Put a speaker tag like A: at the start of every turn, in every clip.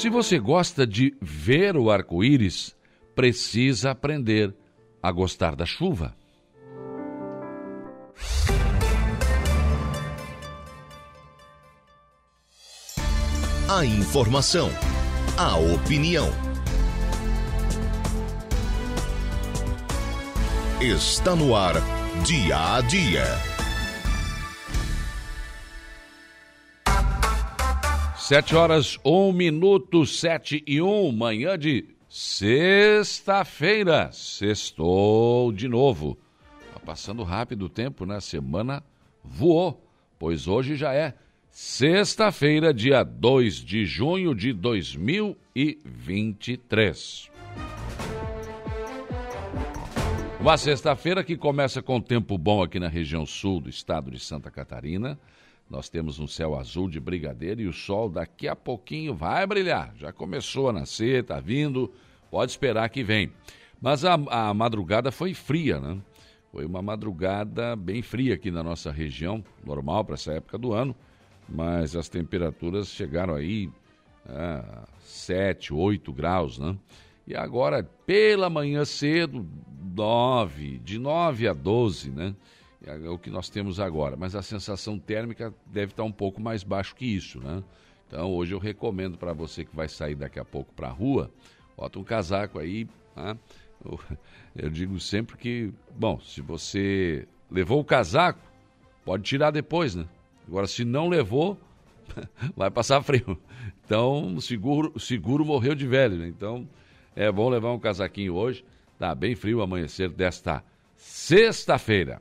A: Se você gosta de ver o arco-íris, precisa aprender a gostar da chuva.
B: A informação, a opinião. Está no ar, dia a dia.
A: Sete horas, um minuto, sete e um, manhã de sexta-feira. Sextou de novo. Tá passando rápido o tempo, né? Semana voou, pois hoje já é sexta-feira, dia 2 de junho de 2023. Uma sexta-feira que começa com tempo bom aqui na região sul do estado de Santa Catarina. Nós temos um céu azul de brigadeiro e o sol daqui a pouquinho vai brilhar. Já começou a nascer, tá vindo, pode esperar que vem. Mas a, a madrugada foi fria, né? Foi uma madrugada bem fria aqui na nossa região, normal para essa época do ano, mas as temperaturas chegaram aí a 7, 8 graus, né? E agora, pela manhã cedo, 9, de 9 a 12, né? É o que nós temos agora. Mas a sensação térmica deve estar um pouco mais baixo que isso, né? Então, hoje eu recomendo para você que vai sair daqui a pouco para a rua, bota um casaco aí, né? Eu digo sempre que, bom, se você levou o casaco, pode tirar depois, né? Agora, se não levou, vai passar frio. Então, seguro, seguro morreu de velho, né? Então, é bom levar um casaquinho hoje. Tá bem frio o amanhecer desta sexta-feira.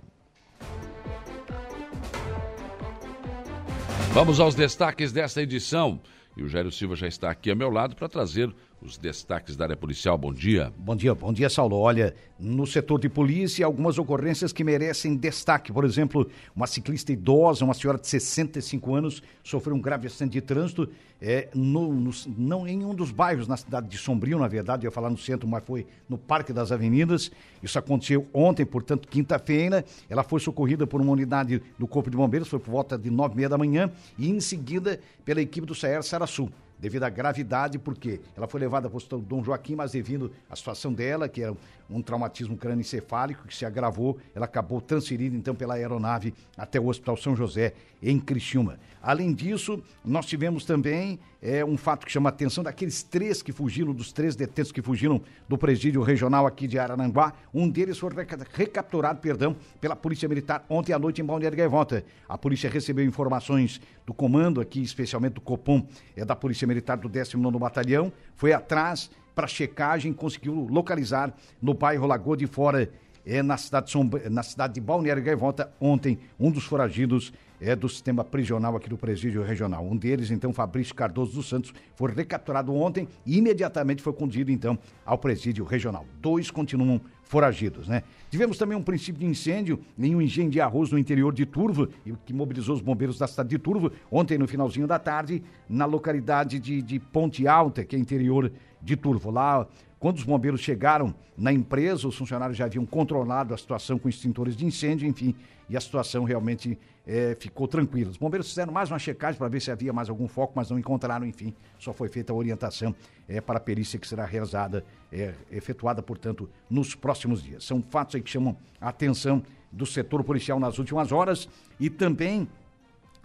A: Vamos aos destaques desta edição. E o Jairo Silva já está aqui ao meu lado para trazer os destaques da área policial. Bom dia.
C: Bom dia, bom dia, Saulo. Olha, no setor de polícia, algumas ocorrências que merecem destaque. Por exemplo, uma ciclista idosa, uma senhora de 65 anos, sofreu um grave acidente de trânsito é, no, no, não em um dos bairros na cidade de Sombrio, na verdade, eu ia falar no centro, mas foi no Parque das Avenidas. Isso aconteceu ontem, portanto, quinta-feira. Ela foi socorrida por uma unidade do Corpo de Bombeiros, foi por volta de nove e meia da manhã, e em seguida pela equipe do Saer Saraçu devido à gravidade, porque ela foi levada para o hospital Dom Joaquim, mas devido à situação dela, que era um traumatismo crânioencefálico que se agravou, ela acabou transferida então pela aeronave até o Hospital São José, em Criciúma. Além disso, nós tivemos também é, um fato que chama a atenção daqueles três que fugiram, dos três detentos que fugiram do presídio regional aqui de Araranguá. Um deles foi recapturado, perdão, pela Polícia Militar ontem à noite em Balneário Gaivota. A polícia recebeu informações do comando aqui, especialmente do Copom, é da Polícia Militar do 19º Batalhão, foi atrás para checagem, conseguiu localizar no bairro Lagoa de Fora, é, na, cidade de na cidade de Balneário Gaivota, ontem, um dos foragidos é do sistema prisional aqui do presídio regional. Um deles, então, Fabrício Cardoso dos Santos, foi recapturado ontem e imediatamente foi conduzido, então, ao presídio regional. Dois continuam foragidos, né? Tivemos também um princípio de incêndio em um engenho de arroz no interior de Turvo, que mobilizou os bombeiros da cidade de Turvo, ontem no finalzinho da tarde, na localidade de, de Ponte Alta, que é interior de Turvo. Lá, quando os bombeiros chegaram na empresa, os funcionários já haviam controlado a situação com extintores de incêndio, enfim, e a situação realmente é, ficou tranquila. Os bombeiros fizeram mais uma checagem para ver se havia mais algum foco, mas não encontraram, enfim, só foi feita a orientação é, para a perícia que será realizada, é, efetuada, portanto, nos próximos dias. São fatos que chamam a atenção do setor policial nas últimas horas e também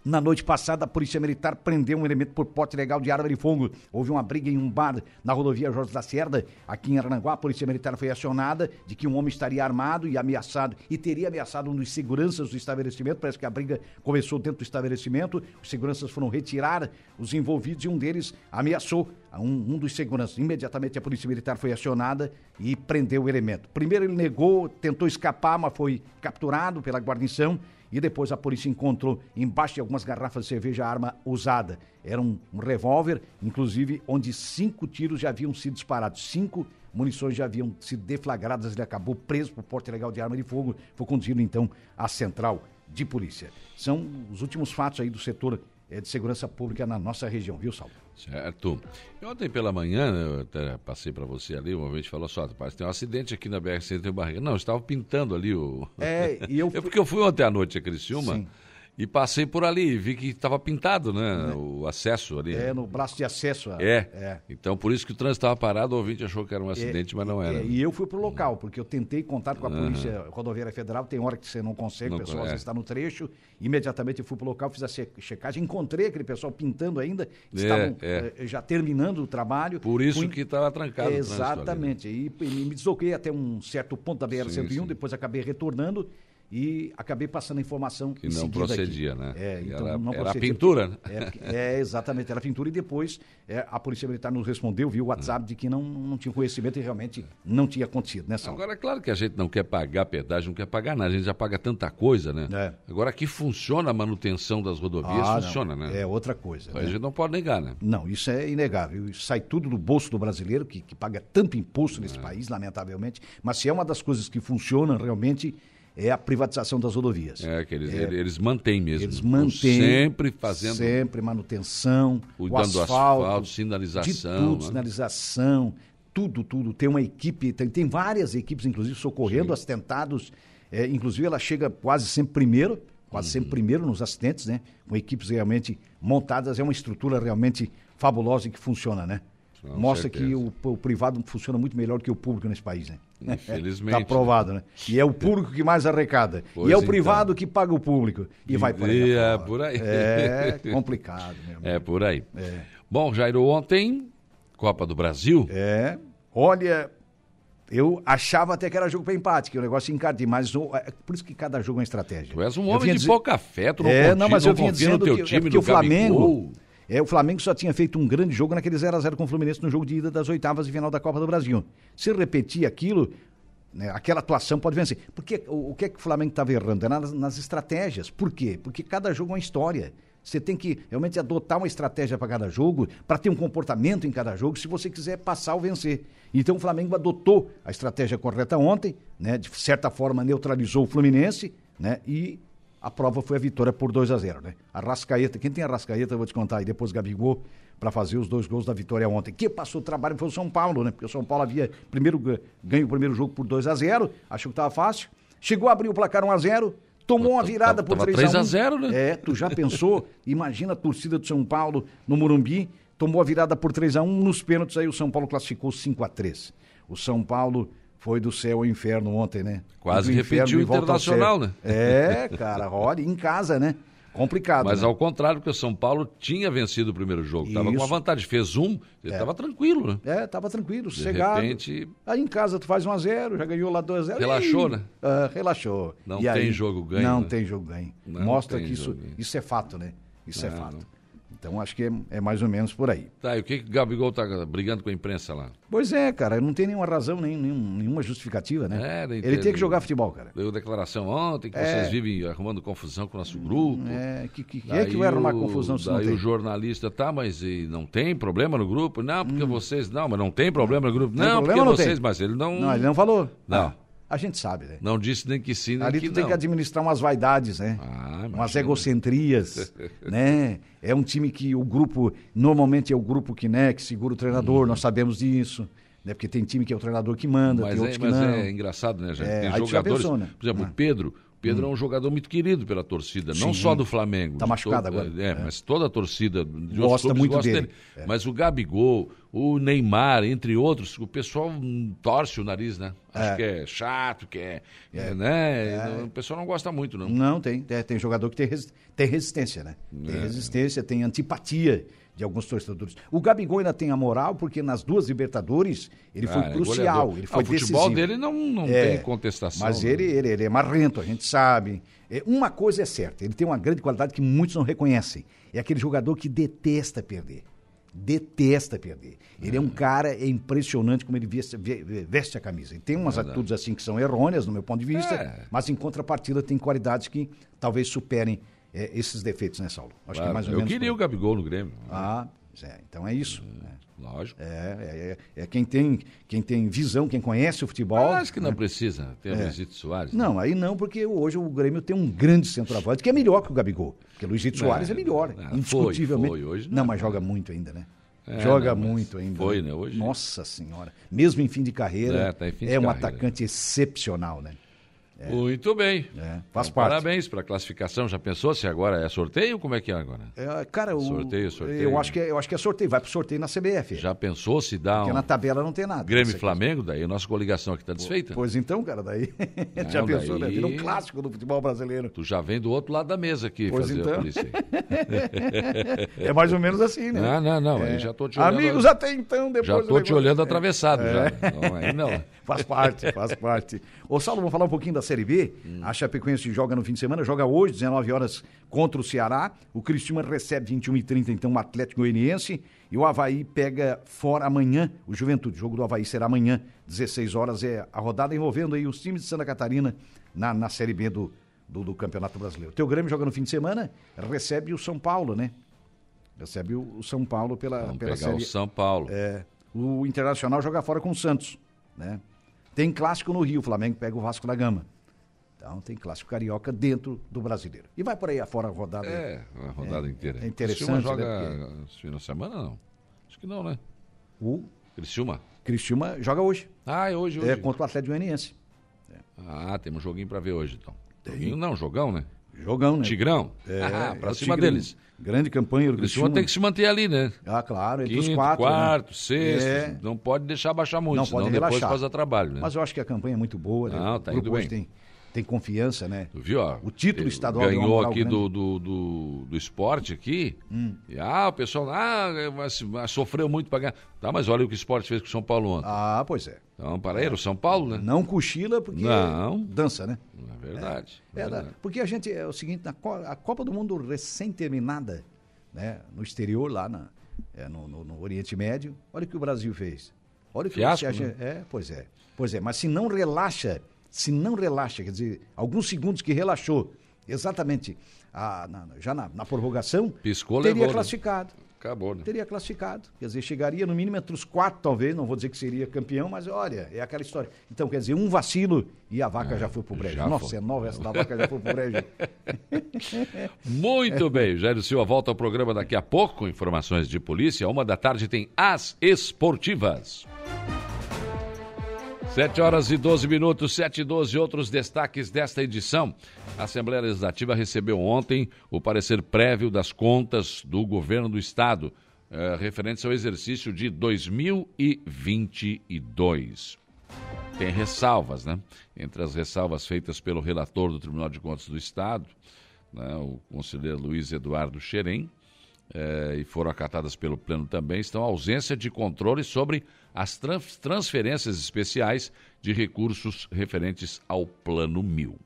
C: na noite passada, a Polícia Militar prendeu um elemento por porte ilegal de arma de fogo. Houve uma briga em um bar na rodovia Jorge da Cerda, aqui em Aranaguá. A Polícia Militar foi acionada de que um homem estaria armado e ameaçado, e teria ameaçado um dos seguranças do estabelecimento. Parece que a briga começou dentro do estabelecimento. Os seguranças foram retirar os envolvidos e um deles ameaçou um, um dos seguranças. Imediatamente a Polícia Militar foi acionada e prendeu o elemento. Primeiro ele negou, tentou escapar, mas foi capturado pela guarnição e depois a polícia encontrou embaixo de algumas garrafas de cerveja arma usada. Era um, um revólver, inclusive, onde cinco tiros já haviam sido disparados. Cinco munições já haviam sido deflagradas. Ele acabou preso por porte ilegal de arma de fogo. Foi conduzido, então, à central de polícia. São os últimos fatos aí do setor é, de segurança pública na nossa região, viu, Saulo?
A: Certo. E ontem pela manhã, né, eu até passei para você ali, uma vez falou só, parece tem um acidente aqui na BR-100 Barriga. Não, estava pintando ali o...
C: É, e eu...
A: é porque eu fui ontem à noite a Criciúma Sim. E passei por ali e vi que estava pintado, né? O acesso ali.
C: É, no braço de acesso. a-
A: É.
C: é.
A: Então, por isso que o trânsito estava parado, o ouvinte achou que era um acidente, mas não
C: É,
A: era.
C: e eu fui pro local, porque eu tentei contato com a Polícia Rodoviária Federal, tem hora que você não consegue,
A: Não
C: o pessoal
A: é.
C: está no trecho. Imediatamente eu fui pro local, fiz a che- checagem, encontrei aquele pessoal pintando ainda, estavam
A: é.
C: eh, já terminando o trabalho.
A: Por isso
C: Fui-
A: que estava trancado o trânsito ali, né?
C: Exatamente. E, e me desloquei até um certo ponto da BR-101,
A: Sim, sim.
C: depois acabei retornando e acabei passando a informação
A: Que não
C: seguida aqui.
A: procedia, né?
C: É, então
A: Era-
C: não
A: era a
C: procedia.
A: pintura, né?
C: É, é, exatamente, era pintura e depois é, a Polícia Militar nos respondeu, viu o WhatsApp de que não, não tinha conhecimento e realmente não tinha acontecido, né, Saulo?
A: Agora, é claro que a gente não quer pagar pedágio, não quer pagar nada, a gente já paga tanta coisa, né?
C: É.
A: Agora, aqui funciona a manutenção das rodovias,
C: Ah, não,
A: funciona, né?
C: É outra coisa.
A: A
C: né?
A: gente não pode negar, né?
C: Não, isso é inegável. Isso sai tudo do bolso do brasileiro, que, que paga tanto imposto nesse
A: É.
C: país, lamentavelmente. Mas se é uma das coisas que funcionam realmente, é a privatização das rodovias.
A: É, que eles, eles mantêm mesmo.
C: Eles mantêm.
A: Sempre fazendo.
C: Sempre manutenção,
A: Cuidando
C: o asfalto,
A: asfalto, sinalização,
C: tudo,
A: né?
C: sinalização, tudo, tudo. Tem uma equipe, tem, tem várias equipes, inclusive, socorrendo acidentados. É, inclusive, ela chega quase sempre primeiro, quase
A: Uhum.
C: sempre primeiro nos acidentes, né? Com equipes realmente montadas. É uma estrutura realmente fabulosa e que funciona, né?
A: Com
C: Mostra
A: certeza.
C: que o, o privado funciona muito melhor que o público nesse país, né?
A: Infelizmente,
C: Está provado, né? E é o público que mais arrecada.
A: Pois
C: e é o
A: então.
C: privado que paga o público. E vai por aí.
A: E é por aí.
C: É complicado, meu irmão.
A: É por aí.
C: É.
A: Bom, Jairo, ontem, Copa do Brasil.
C: É. Olha, eu achava até que era jogo para empate, que o negócio encardia, mas o- é por isso que cada jogo é uma estratégia.
A: Tu és um homem de
C: dizer-
A: pouca fé, tu não
C: É, não, mas eu vinha dizendo que,
A: time,
C: é porque o Flamengo.
A: Gabigol.
C: É, o Flamengo só tinha feito um grande jogo naquele 0x0 com o Fluminense no jogo de ida das oitavas de final da Copa do Brasil. Se repetir aquilo, né, aquela atuação pode vencer. Porque o, o que é que o Flamengo estava errando? É nas, nas estratégias. Por quê? Porque cada jogo é uma história. Você tem que realmente adotar uma estratégia para cada jogo, para ter um comportamento em cada jogo, se você quiser passar ou vencer. Então o Flamengo adotou a estratégia correta ontem, né? De certa forma neutralizou o Fluminense, né? E a prova foi a vitória por 2 a 0 né? A Rascaeta, quem tem a Rascaeta, eu vou te contar, e depois Gabigol, para fazer os dois gols da vitória ontem. Quem passou o trabalho foi o São Paulo, né? Porque o São Paulo havia primeiro ga- ganho o primeiro jogo por 2 a 0 achou que estava fácil. Chegou a abrir o placar 1 a 0 tomou uma virada por
A: Tava
C: 3 a 1
A: 3 a 0, né?
C: É, tu já pensou? Imagina a torcida do São Paulo no Morumbi, tomou a virada por 3 a 1 nos pênaltis, aí o São Paulo classificou 5 a 3 O São Paulo foi do céu ao inferno ontem, né?
A: Quase repetiu
C: e
A: o Internacional, né?
C: É, cara, olha, em casa, né? Complicado.
A: Mas
C: né?
A: ao contrário, porque o São Paulo tinha vencido o primeiro jogo. Estava com uma vantagem. Fez um, ele estava tranquilo, né?
C: É, tava tranquilo,
A: De
C: sossegado.
A: repente,
C: Aí em casa tu faz 1 a 0 já ganhou lá 2 a 0
A: Relaxou,
C: Ih,
A: né?
C: ah, relaxou.
A: Não
C: E
A: tem
C: aí,
A: jogo ganho,
C: Não
A: né?
C: tem jogo ganho.
A: Não
C: Mostra que isso,
A: ganho.
C: isso é fato, né? Isso é
A: Não,
C: fato.
A: não.
C: Então acho que é, é mais ou menos por aí.
A: tá, e o que, que o Gabigol tá brigando com a imprensa lá?
C: Pois é, cara, não tem nenhuma razão, nem, nenhum- nenhuma justificativa, né?
A: É, não
C: Ele
A: entendo.
C: tem que jogar futebol, cara.
A: Deu declaração ontem que
C: É.
A: vocês vivem arrumando confusão com o nosso grupo.
C: É, que, que, quem é que vai arrumar confusão se não
A: daí
C: tem?
A: o jornalista, tá, mas e não tem problema no grupo? Não, porque vocês. Não, mas não tem problema no grupo.
C: Hum. Tem
A: Não,
C: problema
A: porque
C: não
A: vocês.
C: tem?
A: Mas ele não.
C: Não, ele não falou.
A: Não.
C: Ah, a gente sabe, né?
A: não disse nem que sim, nem
C: Ali
A: que
C: tu tem
A: não.
C: que administrar umas vaidades, né?
A: Ah,
C: umas egocentrias, né? É um time que o grupo, normalmente é o grupo que, né, que segura o treinador, nós sabemos disso, né? Porque tem time que é o treinador que manda,
A: Mas,
C: tem
A: é,
C: outros que
A: mas
C: não.
A: é engraçado, né, gente?
C: É,
A: tem jogadores.
C: pensou, né?
A: Por exemplo,
C: Ah.
A: o Pedro. O Pedro é um jogador muito querido pela torcida, não
C: Sim.
A: só do Flamengo.
C: Tá
A: de
C: machucado agora.
A: É,
C: É.
A: mas toda a torcida de
C: Gosta muito
A: gosta
C: dele. É.
A: Mas o Gabigol, o Neymar, entre outros, o pessoal torce o nariz, né? Acho
C: É.
A: que é chato, que é. é, né?
C: É.
A: O pessoal não gosta muito, não.
C: Não, tem, tem, tem jogador que tem, tem resistência, né? Tem
A: É.
C: resistência, tem antipatia de alguns torcedores. O Gabigol ainda tem a moral, porque nas duas Libertadores ele foi
A: Ah, é
C: crucial,
A: goleador.
C: ele
A: Ah,
C: foi
A: o futebol
C: decisivo.
A: dele não, não
C: É,
A: tem contestação.
C: Mas
A: né?
C: ele, ele, ele é marrento, a gente sabe. É, uma coisa é certa, ele tem uma grande qualidade que muitos não reconhecem. É aquele jogador que detesta perder. Detesta perder. Ele é, um cara, é impressionante como ele veste, ve- veste a camisa. Ele tem umas
A: Verdade.
C: atitudes assim que são errôneas, no meu ponto de vista,
A: É.
C: mas em contrapartida tem qualidades que talvez superem é, esses defeitos, né, Saulo? Acho que é
A: Claro,
C: mais ou
A: eu
C: menos.
A: queria o
C: por-
A: Gabigol no Grêmio.
C: Ah, é, então é isso. né?
A: Lógico.
C: É, é, é, é quem, tem, quem tem visão, quem conhece o futebol.
A: Ah, acho que não precisa ter o Luizito Soares. né?
C: É. Não, aí não, porque hoje o Grêmio tem um grande centroavante que é melhor que o Gabigol. Porque o Luizito Soares é melhor,
A: não, foi,
C: indiscutivelmente.
A: foi, hoje
C: não,
A: não.
C: mas joga muito ainda, né?
A: É,
C: joga
A: não,
C: muito ainda.
A: foi, né, hoje.
C: Nossa Senhora. Mesmo em fim de carreira,
A: É, tá fim de
C: é um
A: carreira.
C: atacante excepcional, né?
A: Muito bem.
C: É, faz
A: Então,
C: parte.
A: Parabéns para a classificação. Já pensou se agora é sorteio? Como é que é agora?
C: É, cara, o,
A: Sorteio, sorteio.
C: Eu acho, que é, eu acho que é sorteio. Vai pro sorteio na CBF.
A: Já pensou se dá
C: Porque
A: um
C: na tabela não tem nada.
A: Grêmio e. Flamengo? Daí a nossa coligação aqui está desfeita.
C: Pois então, cara, daí. já
A: Não,
C: pensou, né?
A: daí-
C: Vira um clássico do futebol brasileiro.
A: Tu já vem do outro lado da mesa aqui
C: Pois
A: fazer
C: então.
A: a polícia. aí.
C: É mais ou menos assim, né?
A: Não, não, não. Aí
C: É.
A: já estou te olhando.
C: Amigos até então, depois.
A: já estou te olhando atravessado. Já. Não, aí não.
C: Faz parte, faz parte. Ô, Saulo, vamos falar um pouquinho da Série B.
A: Hum.
C: A Chapecoense joga no fim de semana, joga hoje, 19 horas, contra o Ceará. O Cristiúma recebe 21 e 30 então, o Atlético Goianiense. E o Havaí pega fora amanhã, o Juventude. O jogo do Havaí será amanhã, 16 horas. É a rodada envolvendo aí os times de Santa Catarina na, na Série B do, do, do Campeonato Brasileiro. O teu Grêmio joga no fim de semana, recebe o São Paulo, né? Recebe o, o São Paulo pela,
A: Vamos
C: pela
A: pegar
C: Série
A: o São Paulo.
C: é, o Internacional joga fora com o Santos, né? Tem clássico no Rio, o Flamengo pega o Vasco da Gama. Então tem clássico carioca dentro do brasileiro. E vai por aí afora a rodada.
A: É, a rodada
C: É,
A: inteira.
C: é interessante,
A: Criciúma
C: né,
A: joga esse final de semana, não? Acho que não, né?
C: O
A: Criciúma.
C: Cristiúma joga hoje.
A: Ah, é hoje, hoje.
C: É contra o Atlético Goianiense.
A: Ah, temos um joguinho para ver hoje, então. Joguinho não, jogão, né?
C: Jogão, né?
A: Tigrão.
C: É,
A: ah,
C: é
A: pra cima deles.
C: Grande campanha do
A: O Criciúma tem que se manter ali, né?
C: Ah, claro, entre
A: Quinto,
C: os quatro.
A: quarto,
C: né?
A: sexto.
C: É.
A: Não pode deixar baixar muito,
C: Não
A: senão
C: pode
A: depois
C: relaxar.
A: trabalho, né?
C: Mas eu acho que a campanha é muito boa. né?
A: Não,
C: o
A: tá indo bem.
C: tem, tem confiança, né?
A: Tu viu, ó?
C: O título
A: ele
C: estadual
A: Ganhou aqui do, do, do, do esporte aqui. E, ah, o pessoal, ah, mas, mas sofreu muito para ganhar. Tá, mas olha o que o esporte fez com o São Paulo ontem.
C: Ah, pois é.
A: Então, para ele, o São Paulo, né?
C: Não cochila porque
A: Não.
C: dança, né?
A: É verdade.
C: É, da-
A: verdade.
C: porque a gente, é o seguinte, na Co- a Copa do Mundo recém-terminada, né, no exterior, lá na, é, no, no- no Oriente Médio, olha o que o Brasil fez. Olha o que
A: Fiasco,
C: você acha. É, pois é. Pois é, mas se não relaxa, se não relaxa, quer dizer, alguns segundos que relaxou, exatamente, a- na- já na, na prorrogação,
A: Piscou,
C: teria
A: levou, né?
C: classificado.
A: Acabou, né?
C: Teria classificado. Quer dizer, chegaria no mínimo entre os quatro, talvez. Não vou dizer que seria campeão, mas olha, é aquela história. Então, quer dizer, um vacilo e a vaca já foi pro brejo. Nossa,
A: foi.
C: é nova essa da vaca já foi pro brejo.
A: Muito bem, Jair Silva volta ao programa daqui a pouco informações de polícia. Uma da tarde tem As Esportivas. 7 horas e 12 minutos, 7 e 12, outros destaques desta edição. A Assembleia Legislativa recebeu ontem o parecer prévio das contas do governo do Estado, eh, referentes ao exercício de 2022. Tem ressalvas, né? Entre as ressalvas feitas pelo relator do Tribunal de Contas do Estado, né, o conselheiro Luiz Eduardo Xerém, eh, e foram acatadas pelo Pleno também, estão a ausência de controle sobre as tran- transferências especiais de recursos referentes ao Plano Mil.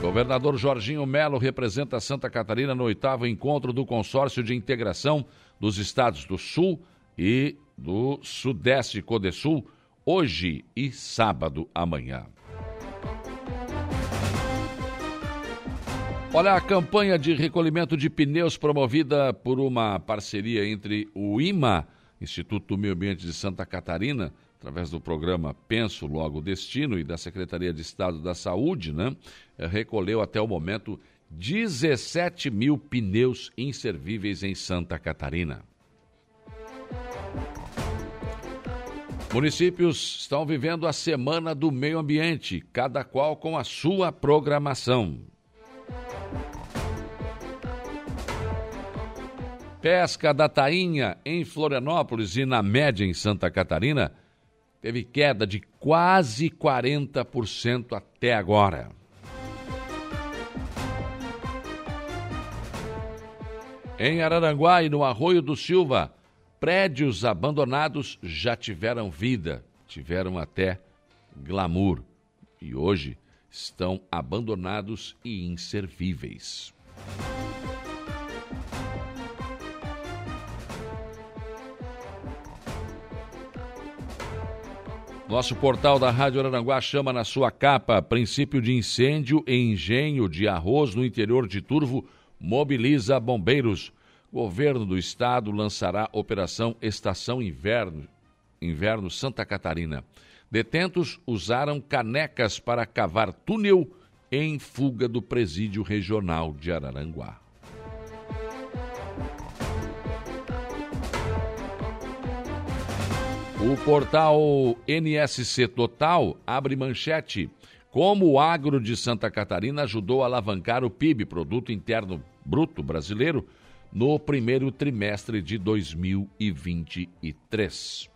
A: Governador Jorginho Melo representa Santa Catarina no oitavo encontro do Consórcio de Integração dos Estados do Sul e do Sudeste Codesul, hoje e sábado amanhã. Olha, a campanha de recolhimento de pneus promovida por uma parceria entre o IMA, Instituto do Meio Ambiente de Santa Catarina, através do programa Penso Logo Destino e da Secretaria de Estado da Saúde, né, recolheu até o momento 17 mil pneus inservíveis em Santa Catarina. Municípios estão vivendo a Semana do Meio Ambiente, cada qual com a sua programação. Pesca da tainha em Florianópolis e na média em Santa Catarina teve queda de quase 40% até agora. Em Araranguá e no Arroio do Silva, prédios abandonados já tiveram vida, tiveram até glamour e hoje estão abandonados e inservíveis. Nosso portal da Rádio Araranguá chama na sua capa princípio de incêndio em engenho de arroz no interior de Turvo mobiliza bombeiros. Governo do estado lançará operação Estação Inverno, Inverno Santa Catarina. Detentos usaram canecas para cavar túnel em fuga do presídio regional de Araranguá. O portal NSC Total abre manchete. como o agro de Santa Catarina ajudou a alavancar o PIB, Produto Interno Bruto Brasileiro, no primeiro trimestre de 2023.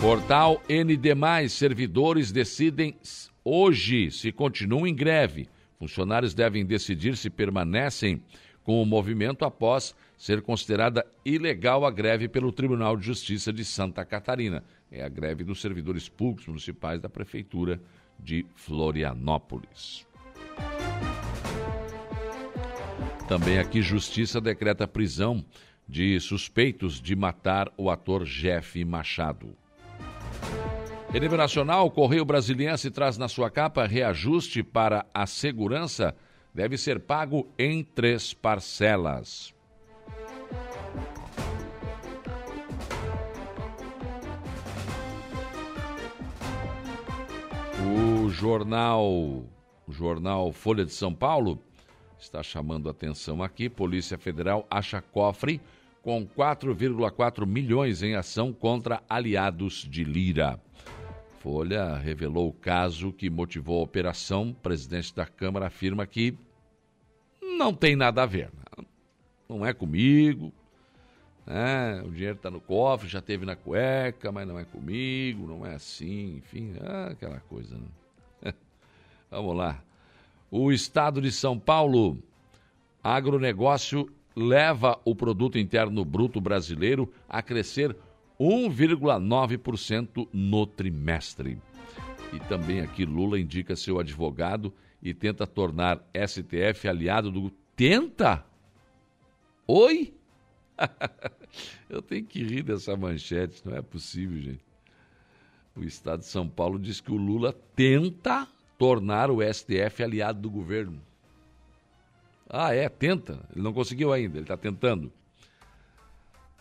A: Portal ND+, servidores decidem hoje se continuam em greve. Funcionários devem decidir se permanecem com o movimento após ser considerada ilegal a greve pelo Tribunal de Justiça de Santa Catarina. É a greve dos servidores públicos municipais da Prefeitura de Florianópolis. Também aqui, Justiça decreta prisão de suspeitos de matar o ator Jeff Machado. Em nível nacional, o Correio Brasiliense traz na sua capa reajuste para a segurança deve ser pago em três parcelas. O jornal, o jornal Folha de São Paulo está chamando atenção aqui. Polícia Federal acha cofre com 4,4 milhões em ação contra aliados de Lira. Folha revelou o caso que motivou a operação. O presidente da Câmara afirma que não tem nada a ver. Não é comigo. Né? O dinheiro está no cofre, já teve na cueca, mas não é comigo, não é assim, enfim, é aquela coisa. Né? Vamos lá. O estado de São Paulo, agronegócio leva o produto interno bruto brasileiro a crescer 1,9% no trimestre. E também aqui Lula indica seu advogado e tenta tornar STF aliado do. Tenta? Oi? Eu tenho que rir dessa manchete, não é possível, gente. O Estado de São Paulo diz que o Lula tenta tornar o STF aliado do governo. Ah, é? Tenta. Ele não conseguiu ainda, ele está tentando.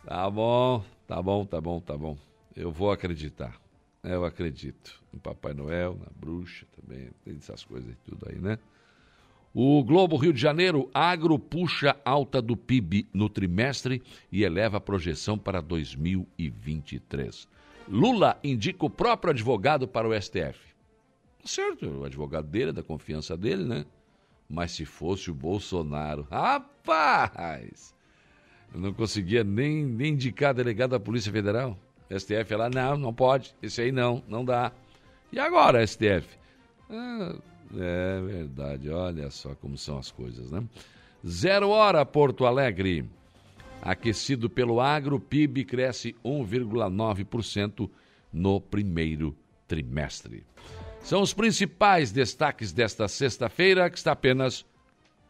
A: Tá bom, tá bom, tá bom, tá bom. Eu vou acreditar. Eu acredito no Papai Noel, na bruxa também, tem essas coisas e tudo aí, né? O Globo Rio de Janeiro, agro puxa alta do PIB no trimestre e eleva a projeção para 2023. Lula indica o próprio advogado para o STF. Certo, o advogado dele, da confiança dele, né? Mas se fosse o Bolsonaro, rapaz, eu não conseguia nem, nem indicar delegado da Polícia Federal. STF lá, não, não pode, esse aí não, não dá. E agora, STF? Ah, é verdade, olha só como são as coisas, né? Zero hora, Porto Alegre. Aquecido pelo agro, PIB cresce 1,9% no primeiro trimestre. São os principais destaques desta sexta-feira, que está apenas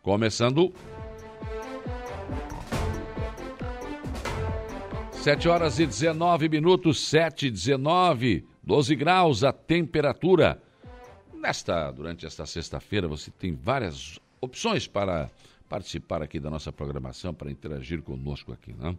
A: começando. 7 horas e 19 minutos, 7 e 19, 12 graus a temperatura. Nesta, durante esta sexta-feira, você tem várias opções para participar aqui da nossa programação, para interagir conosco aqui. Né?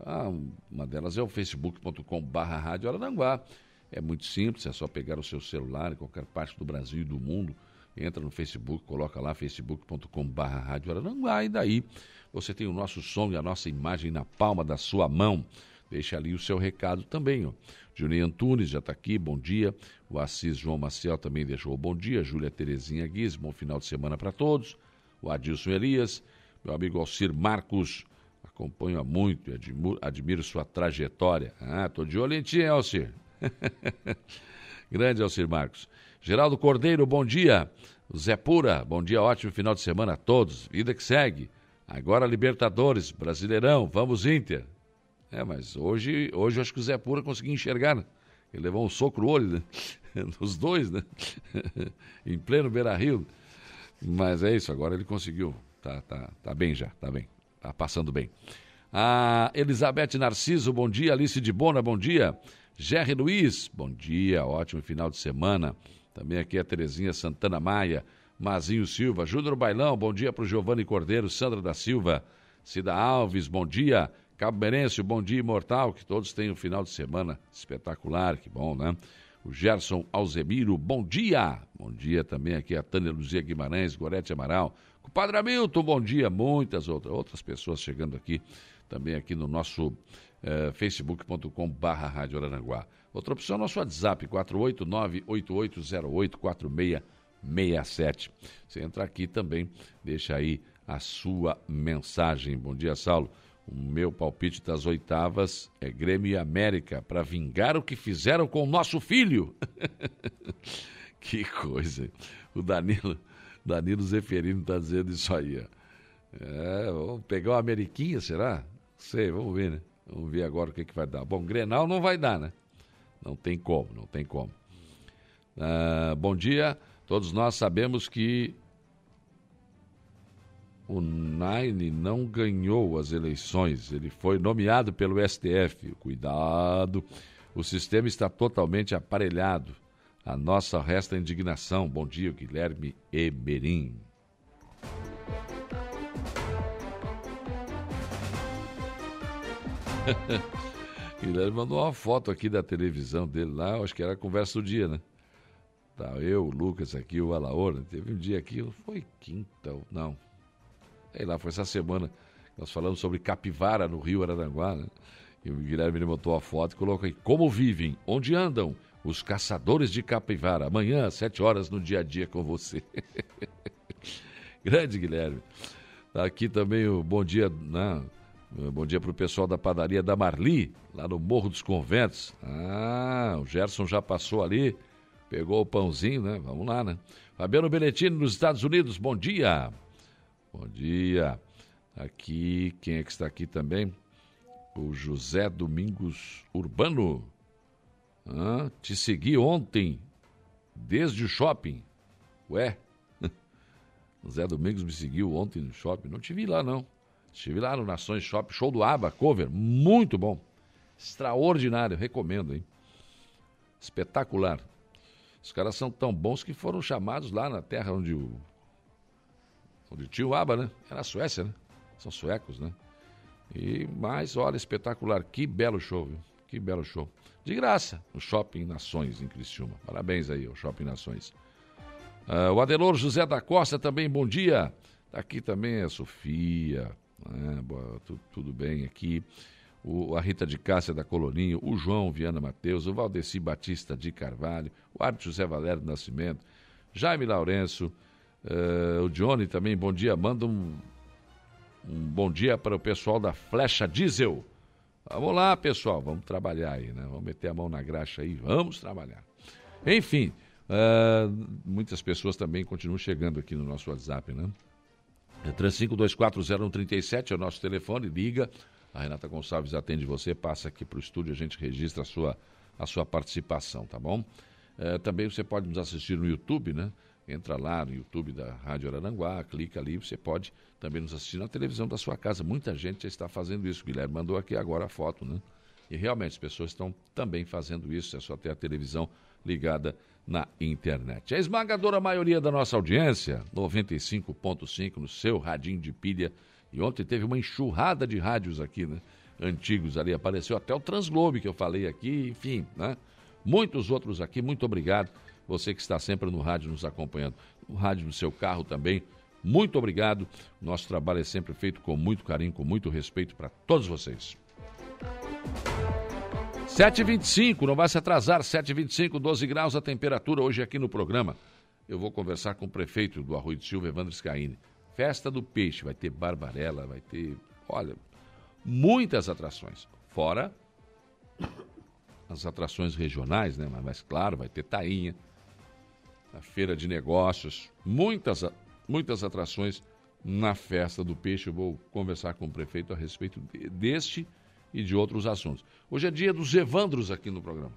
A: Ah, uma delas é o facebook.com.br Rádio Araranguá. É muito simples, é só pegar o seu celular em qualquer parte do Brasil e do mundo, entra no Facebook, coloca lá facebook.com.br Rádio Araranguá e daí você tem o nosso som e a nossa imagem na palma da sua mão. Deixa ali o seu recado também. Ó. Juninho Antunes já está aqui, bom dia. O Assis João Maciel também deixou bom dia. Júlia Terezinha Guiz, bom final de semana para todos. O Adilson Elias, meu amigo Alcir Marcos, acompanho há muito e admiro, admiro, sua trajetória. Ah, estou de olho em ti, Alcir? Grande Alcir Marcos. Geraldo Cordeiro, bom dia. Zé Pura, bom dia, ótimo final de semana a todos. Vida que segue. Agora Libertadores, Brasileirão, vamos Inter. É, mas hoje, hoje acho que o Zé Pura conseguiu enxergar, né? Ele levou um soco no olho, né? Os dois, né? em pleno Beira-Rio. Mas é isso, agora ele conseguiu. Tá, tá, tá bem já, tá bem. Tá passando bem. A Elizabeth Narciso, bom dia. Alice de Bona, bom dia. Jerry Luiz, bom dia, ótimo final de semana. Também aqui a Terezinha Santana Maia. Mazinho Silva, Júnior Bailão, bom dia para o Giovanni Cordeiro, Sandra da Silva, Cida Alves, bom dia. Cabo Berêncio, bom dia imortal, que todos tenham um final de semana espetacular, que bom, né? O Gerson Alzemiro, bom dia. Bom dia também aqui a Tânia Luzia Guimarães, Gorete Amaral. O Padre Hamilton, bom dia. Muitas outras, outras pessoas chegando aqui, também aqui no nosso eh, facebook.com barra Rádio Aranguá. Outra opção é nosso WhatsApp, 489-8808-4667. Você entra aqui também, deixa aí a sua mensagem. Bom dia, Saulo. O meu palpite das oitavas é Grêmio e América para vingar o que fizeram com o nosso filho. que coisa. O Danilo, Danilo Zeferino está dizendo isso aí. É, vamos pegar uma Ameriquinha, será? Sei, vamos ver, né? Vamos ver agora o que, que vai dar. Bom, Grenal não vai dar, né? Não tem como, não tem como. Ah, bom dia. Todos nós sabemos que o Nine não ganhou as eleições. Ele foi nomeado pelo STF. Cuidado, o sistema está totalmente aparelhado. A nossa resta indignação. Bom dia, Guilherme Emerim. Guilherme mandou uma foto aqui da televisão dele lá, acho que era a conversa do dia, né? Tá, eu, o Lucas aqui, o Alaor, né? teve um dia aqui, foi quinta, não. Sei lá, foi essa semana, nós falamos sobre capivara no Rio Araranguá, né? E o Guilherme botou a foto e colocou aí, como vivem, onde andam os caçadores de capivara, amanhã às sete horas no dia a dia com você. Grande Guilherme. Tá aqui também o bom dia, né? Bom dia para o pessoal da padaria da Marli, lá no Morro dos Conventos. Ah, o Gerson já passou ali, pegou o pãozinho, né? Vamos lá, né? Fabiano Benettini, nos Estados Unidos, bom dia. Bom dia. Aqui, quem é que está aqui também? O José Domingos Urbano. Te segui ontem, desde o shopping. Ué? O Zé Domingos me seguiu ontem no shopping. Não te vi lá, não. Estive lá no Nações Shop, show do ABBA, cover, muito bom. Extraordinário, recomendo, hein? Espetacular. Os caras são tão bons que foram chamados lá na terra onde o. o ABBA, né? É na Suécia, né? São suecos, né? E mais, olha, espetacular. Que belo show, viu? Que belo show. De graça, no Shopping Nações, em Criciúma. Parabéns aí, ao Shopping Nações. Uh, o Adelor José da Costa também, bom dia. Aqui também a Sofia, é, boa, tudo, tudo, bem aqui. O, a Rita de Cássia da Coloninho, o João Viana Mateus, o Valdeci Batista de Carvalho, o Arte José Valério do Nascimento, Jaime Lourenço, uh, o Johnny também, bom dia. Manda um, um bom dia para o pessoal da Flecha Diesel. Vamos lá, pessoal, vamos trabalhar aí, né? Vamos meter a mão na graxa aí, vamos trabalhar. Enfim, uh, muitas pessoas também continuam chegando aqui no nosso WhatsApp, né? 35240137 é o nosso telefone, liga. A Renata Gonçalves atende você, passa aqui para o estúdio, a gente registra a sua, a sua participação, tá bom? É, também você pode nos assistir no YouTube, né? Entra lá no YouTube da Rádio Araranguá, clica ali, você pode também nos assistir na televisão da sua casa. Muita gente já está fazendo isso. O Guilherme mandou aqui agora a foto, né? E realmente as pessoas estão também fazendo isso, é só ter a televisão ligada na internet. A esmagadora maioria da nossa audiência, 95.5 no seu radinho de pilha. E ontem teve uma enxurrada de rádios aqui, né? Antigos ali, apareceu até o Transglobe que eu falei aqui, enfim, né? Muitos outros aqui, muito obrigado. Você que está sempre no rádio nos acompanhando. No rádio no seu carro também, muito obrigado. Nosso trabalho é sempre feito com muito carinho, com muito respeito para todos vocês. 7h25, não vai se atrasar, 7h25, 12 graus a temperatura hoje aqui no programa. Eu vou conversar com o prefeito do Arroio de Silva, Evandro Scaini. Festa do Peixe, vai ter barbarela, vai ter, olha, muitas atrações. Fora as atrações regionais, né? Mas, mas claro, vai ter tainha, a feira de negócios, muitas, muitas atrações na festa do peixe. Eu vou conversar com o prefeito a respeito deste e de outros assuntos. Hoje é dia dos Evandros aqui no programa,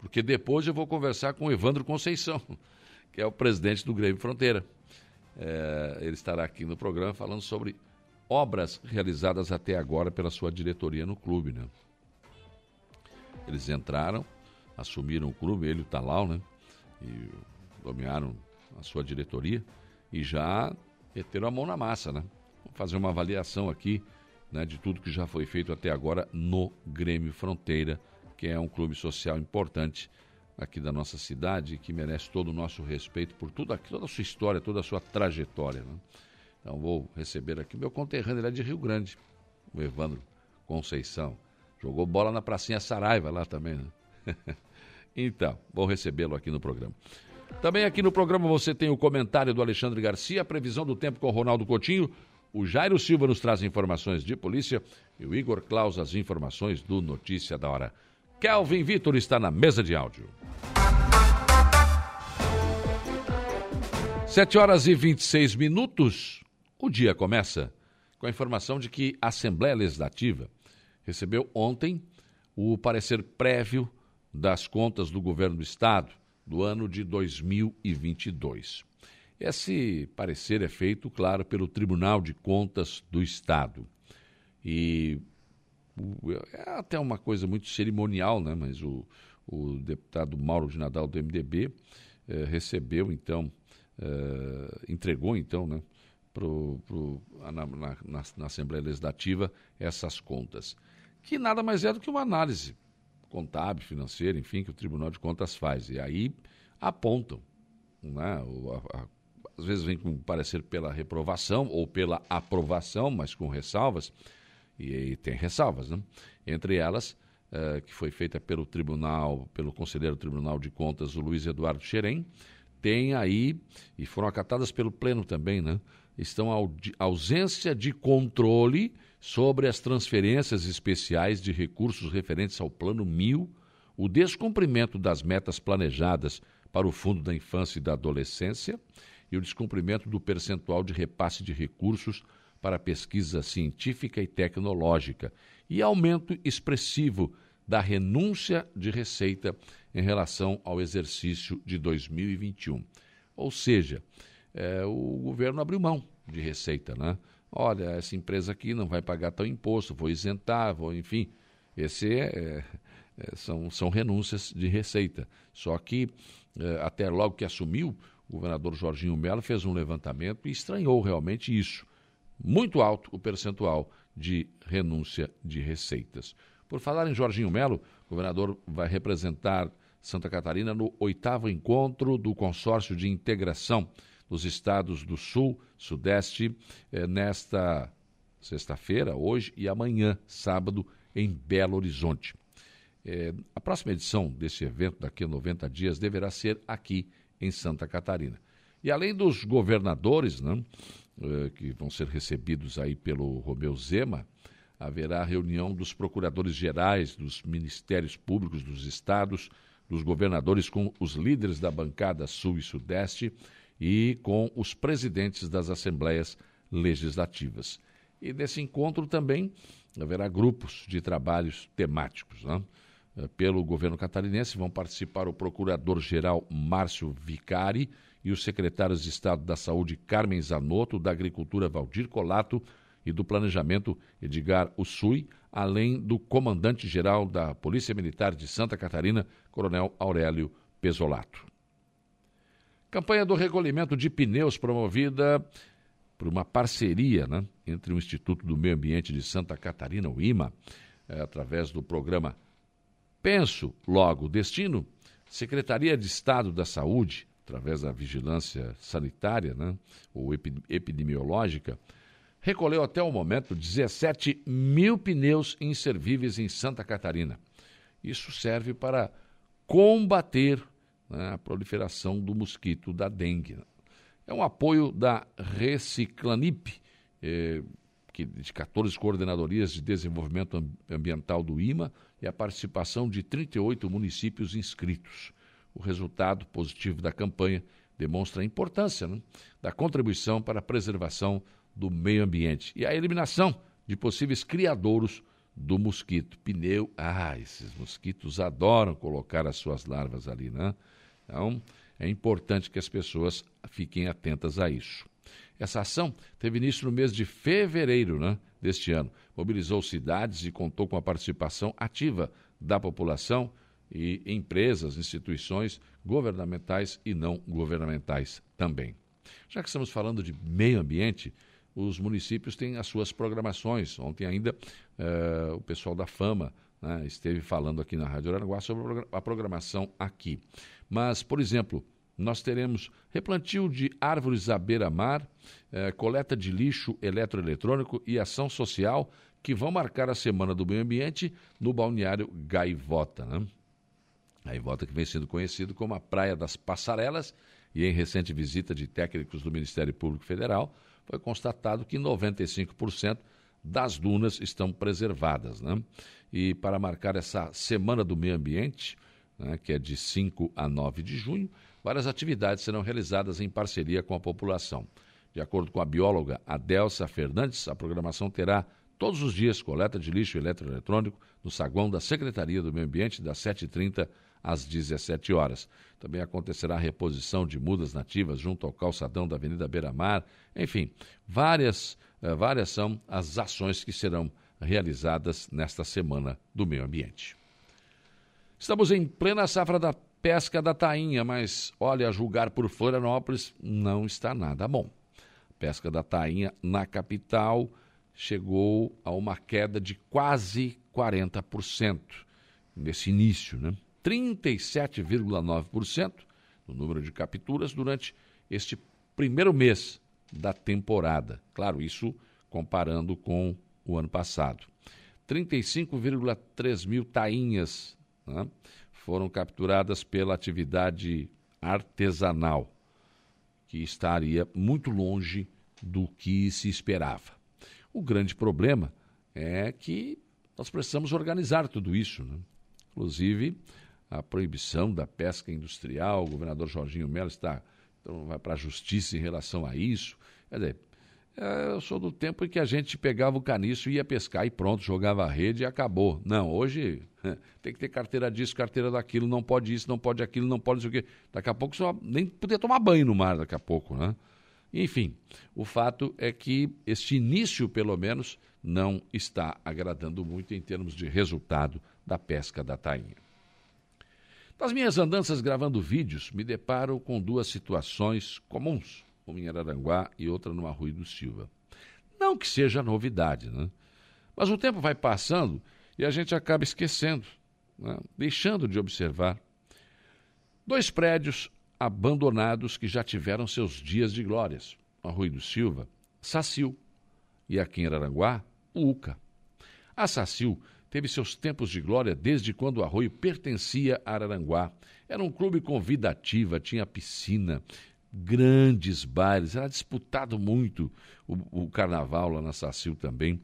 A: porque depois eu vou conversar com o Evandro Conceição, que é o presidente do Grêmio Fronteira. É, ele estará aqui no programa falando sobre obras realizadas até agora pela sua diretoria no clube, né? Eles entraram, assumiram o clube, ele e o Talal, né? E dominaram a sua diretoria e já meteram a mão na massa, né? Vamos fazer uma avaliação aqui né, de tudo que já foi feito até agora no Grêmio Fronteira, que é um clube social importante aqui da nossa cidade, que merece todo o nosso respeito por tudo aqui, toda a sua história, toda a sua trajetória. Né? Então vou receber aqui meu conterrâneo, ele é de Rio Grande, o Evandro Conceição. Jogou bola na pracinha Saraiva lá também, né? Então, vou recebê-lo aqui no programa. Também aqui no programa você tem o comentário do Alexandre Garcia, a previsão do tempo com o Ronaldo Coutinho. O Jairo Silva nos traz informações de polícia e o Igor Claus as informações do Notícia da Hora. Kelvin Vitor está na mesa de áudio. 7 horas e 26 minutos. O dia começa com a informação de que a Assembleia Legislativa recebeu ontem o parecer prévio das contas do governo do Estado do ano de 2022. Esse parecer é feito, claro, pelo Tribunal de Contas do Estado. E é até uma coisa muito cerimonial, né? mas o, o deputado Mauro de Nadal do MDB eh, recebeu, então, eh, entregou, então, né, pro, pro, na, na, na Assembleia Legislativa essas contas, que nada mais é do que uma análise contábil, financeira, enfim, que o Tribunal de Contas faz. E aí apontam, né, às vezes vem com parecer pela reprovação ou pela aprovação, mas com ressalvas, e, e tem ressalvas, né? Entre elas, uh, que foi feita pelo tribunal, pelo conselheiro do Tribunal de Contas, o Luiz Eduardo Xerém, tem aí, e foram acatadas pelo Pleno também, né? Estão a ausência de controle sobre as transferências especiais de recursos referentes ao Plano 1000, o descumprimento das metas planejadas para o Fundo da Infância e da Adolescência e o descumprimento do percentual de repasse de recursos para pesquisa científica e tecnológica e aumento expressivo da renúncia de receita em relação ao exercício de 2021. Ou seja, é, o governo abriu mão de receita, né? Olha, essa empresa aqui não vai pagar tal imposto, vou isentar, vou, enfim. Esse é, é, é são, são renúncias de receita. Só que, é, até logo que assumiu, o governador Jorginho Mello fez um levantamento e estranhou realmente isso. Muito alto o percentual de renúncia de receitas. Por falar em Jorginho Melo, o governador vai representar Santa Catarina no oitavo encontro do Consórcio de Integração dos Estados do Sul, Sudeste, eh, nesta sexta-feira, hoje e amanhã, sábado, em Belo Horizonte. Eh, a próxima edição desse evento, daqui a 90 dias, deverá ser aqui em Santa Catarina. E além dos governadores, né, eh, que vão ser recebidos aí pelo Romeu Zema, haverá reunião dos procuradores gerais dos ministérios públicos dos estados, dos governadores com os líderes da bancada sul e sudeste e com os presidentes das assembleias legislativas. E nesse encontro também haverá grupos de trabalhos temáticos. Né? Eh, pelo governo catarinense vão participar o procurador-geral Márcio Vicari e os secretários de Estado da Saúde Carmen Zanotto, da Agricultura Valdir Colato e do Planejamento Edgar Ussui, além do comandante-geral da Polícia Militar de Santa Catarina, Coronel Aurélio Pesolato. Campanha do recolhimento de pneus promovida por uma parceria né, entre o Instituto do Meio Ambiente de Santa Catarina, o IMA, é, através do programa Penso Logo Destino, Secretaria de Estado da Saúde, através da vigilância sanitária né, ou epidemiológica, recolheu até o momento 17 mil pneus inservíveis em Santa Catarina. Isso serve para combater né, a proliferação do mosquito da dengue. É um apoio da Reciclanip, eh, que, de 14 coordenadorias de desenvolvimento ambiental do IMA e a participação de 38 municípios inscritos. O resultado positivo da campanha demonstra a importância né, da contribuição para a preservação do meio ambiente e a eliminação de possíveis criadouros do mosquito. Pneu, ah, esses mosquitos adoram colocar as suas larvas ali, né? Então, é importante que as pessoas fiquem atentas a isso. Essa ação teve início no mês de fevereiro né, deste ano. Mobilizou cidades e contou com a participação ativa da população e empresas, instituições governamentais e não governamentais também. Já que estamos falando de meio ambiente, os municípios têm as suas programações. Ontem ainda uh, o pessoal da Fama né, esteve falando aqui na Rádio Aranaguá sobre a programação aqui. Mas, por exemplo, nós teremos replantio de árvores à beira-mar, eh, coleta de lixo eletroeletrônico e ação social que vão marcar a Semana do Meio Ambiente no balneário Gaivota. Né? Aí volta que vem sendo conhecido como a Praia das Passarelas, e em recente visita de técnicos do Ministério Público Federal, foi constatado que 95% das dunas estão preservadas. Né? E para marcar essa Semana do Meio Ambiente, né, que é de 5 a 9 de junho, várias atividades serão realizadas em parceria com a população. De acordo com a bióloga Adelsa Fernandes, a programação terá todos os dias coleta de lixo eletroeletrônico no saguão da Secretaria do Meio Ambiente, das 7h30 às 17 horas. Também acontecerá a reposição de mudas nativas junto ao calçadão da Avenida Beira Mar. Enfim, várias, eh, várias são as ações que serão realizadas nesta Semana do Meio Ambiente. Estamos em plena safra da pesca da tainha, mas olha, a julgar por Florianópolis não está nada bom. pesca da tainha na capital chegou a uma queda de quase 40% nesse início, né? 37,9% no número de capturas durante este primeiro mês da temporada. Claro, isso comparando com o ano passado. 35,3 mil tainhas né, foram capturadas pela atividade artesanal, que estaria muito longe do que se esperava. O grande problema é que nós precisamos organizar tudo isso. Né? Inclusive, a proibição da pesca industrial, o governador Jorginho Melo está então vai para a justiça em relação a isso. Quer dizer, eu sou do tempo em que a gente pegava o caniço ia pescar e pronto, jogava a rede e acabou. Não, hoje tem que ter carteira disso, carteira daquilo, não pode isso, não pode aquilo, não pode isso o quê. Daqui a pouco só nem poder tomar banho no mar daqui a pouco, né? Enfim, o fato é que este início, pelo menos, não está agradando muito em termos de resultado da pesca da tainha. Nas minhas andanças gravando vídeos, me deparo com duas situações comuns, uma em Araranguá e outra no Arroio do Silva. Não que seja novidade, né? Mas o tempo vai passando e a gente acaba esquecendo, né? deixando de observar. Dois prédios abandonados que já tiveram seus dias de glórias. No Arroio do Silva, Sacil. E aqui em Araranguá, Uca. A Sacil teve seus tempos de glória desde quando o Arroio pertencia a Araranguá. Era um clube convidativo, tinha piscina, grandes bailes, era disputado muito o, o carnaval lá na Sacil também.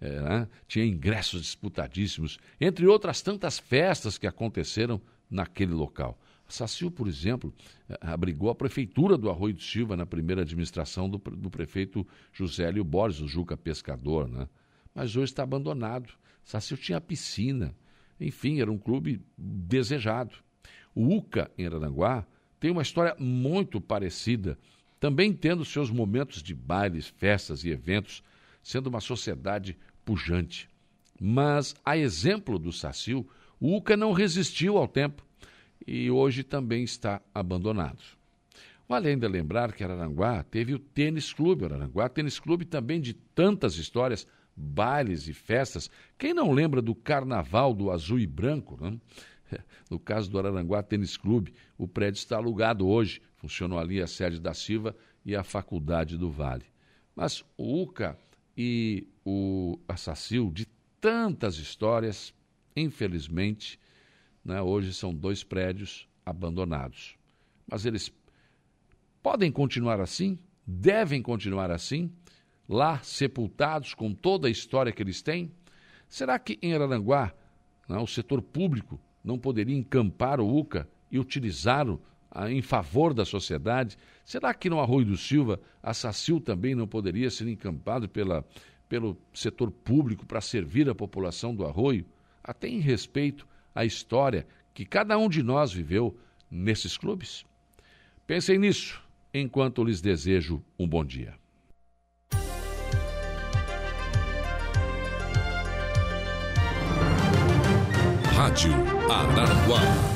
A: É, né? Tinha ingressos disputadíssimos, entre outras tantas festas que aconteceram naquele local. A Sacil, por exemplo, abrigou a prefeitura do Arroio do Silva na primeira administração do, do prefeito Josélio Borges, o Juca Pescador, né? mas hoje está abandonado. Sacil tinha piscina, enfim, era um clube desejado. O UCA, em Aranguá, tem uma história muito parecida, também tendo seus momentos de bailes, festas e eventos, sendo uma sociedade pujante. Mas, a exemplo do Sacil, o UCA não resistiu ao tempo e hoje também está abandonado. Vale ainda lembrar que Araranguá teve o Tênis Clube. Araranguá Tênis Clube também de tantas histórias bailes e festas. Quem não lembra do Carnaval do Azul e Branco? Né? No caso do Araranguá Tênis Clube, o prédio está alugado hoje. Funcionou ali a sede da Silva e a Faculdade do Vale. Mas o UCA e o Assacil, de tantas histórias, infelizmente, né, hoje são dois prédios abandonados. Mas eles podem continuar assim? Devem continuar assim? lá sepultados com toda a história que eles têm? Será que em Araranguá não, o setor público não poderia encampar o UCA e utilizá-lo ah, em favor da sociedade? Será que no Arroio do Silva a SACIL também não poderia ser encampado pela, pelo setor público para servir a população do Arroio? Até em respeito à história que cada um de nós viveu nesses clubes? Pensem nisso enquanto lhes desejo um bom dia.
B: Rádio Araranguá.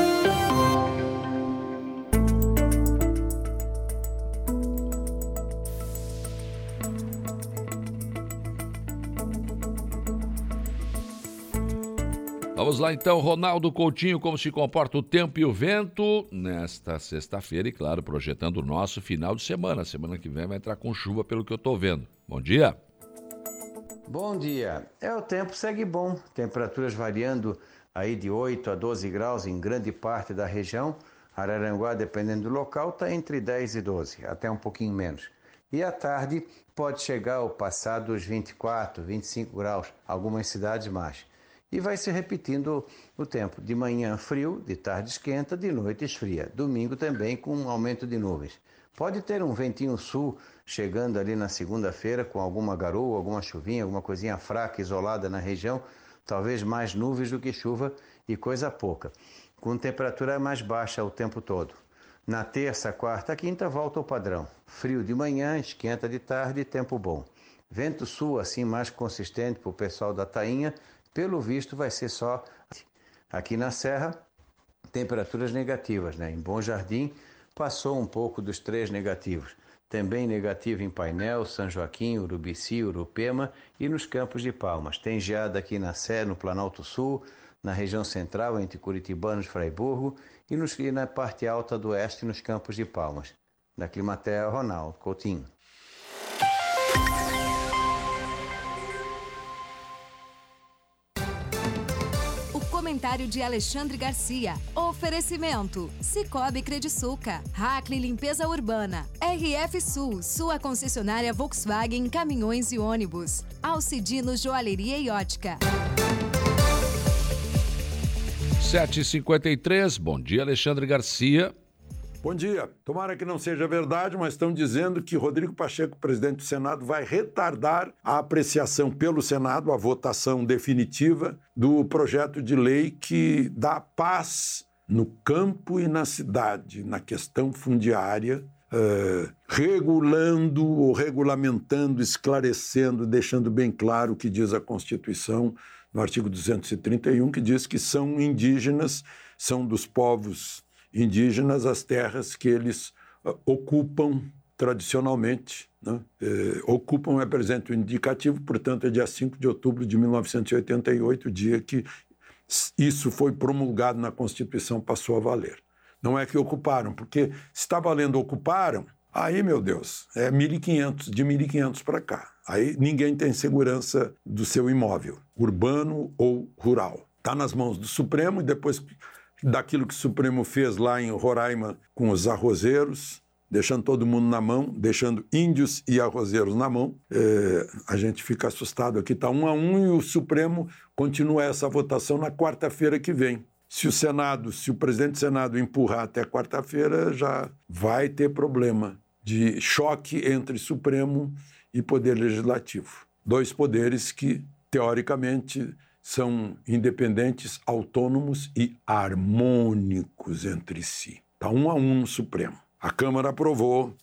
A: Vamos lá então, Ronaldo Coutinho, como se comporta o tempo e o vento nesta sexta-feira e, claro, projetando o nosso final de semana. Semana que vem vai entrar com chuva, pelo que eu estou vendo. Bom dia.
D: Bom dia. É, o tempo segue bom. Temperaturas variando aí de 8 a 12 graus em grande parte da região. Araranguá, dependendo do local, está entre 10 e 12, até um pouquinho menos. E à tarde pode chegar ao passar dos 24, 25 graus, algumas cidades mais. E vai se repetindo o tempo. De manhã frio, de tarde esquenta, de noite esfria. Domingo também com um aumento de nuvens. Pode ter um ventinho sul chegando ali na segunda-feira com alguma garoa, alguma chuvinha, alguma coisinha fraca, isolada na região, talvez mais nuvens do que chuva e coisa pouca, com temperatura mais baixa o tempo todo. Na terça, quarta, quinta volta ao padrão. Frio de manhã, esquenta de tarde, tempo bom. Vento sul assim mais consistente para o pessoal da Tainha, pelo visto, vai ser só aqui na Serra, temperaturas negativas, né? Em Bom Jardim, passou um pouco dos três negativos. Também negativo em Painel, São Joaquim, Urubici, Urupema e nos Campos de Palmas. Tem geada aqui na Sé, no Planalto Sul, na região central, entre Curitibanos e Fraiburgo, e, nos, e na parte alta do oeste, nos Campos de Palmas. Da Climatea, Ronaldo Coutinho.
E: Comentário de Alexandre Garcia. Oferecimento: Cicobi Crediçuca, Hackley Limpeza Urbana, RF Sul, sua concessionária Volkswagen Caminhões e Ônibus, Alcidino Joalheria e Ótica.
A: 7h53, bom dia Alexandre Garcia.
F: Bom dia. Tomara que não seja verdade, mas estão dizendo que Rodrigo Pacheco, presidente do Senado, vai retardar a apreciação pelo Senado, a votação definitiva do projeto de lei que dá paz no campo e na cidade, na questão fundiária, uh, regulando ou regulamentando, esclarecendo, deixando bem claro o que diz a Constituição no artigo 231, que diz que são indígenas, são dos povos indígenas as terras que eles uh, ocupam tradicionalmente. Né? Eh, ocupam é presente o indicativo, portanto, é dia 5 de outubro de 1988, o dia que isso foi promulgado na Constituição, passou a valer. Não é que ocuparam, porque se está valendo ocuparam, aí, meu Deus, é 1.500, de 1.500 para cá. Aí ninguém tem segurança do seu imóvel, urbano ou rural. Está nas mãos do Supremo e depois daquilo que o Supremo fez lá em Roraima com os arrozeiros, deixando todo mundo na mão, deixando índios e arrozeiros na mão. É, a gente fica assustado aqui, está um a um, e o Supremo continua essa votação na quarta-feira que vem. Se o Senado, se o presidente do Senado empurrar até quarta-feira, já vai ter problema de choque entre Supremo e Poder Legislativo. Dois poderes que, teoricamente, são independentes, autônomos e harmônicos entre si. Está um a um no Supremo. A Câmara aprovou.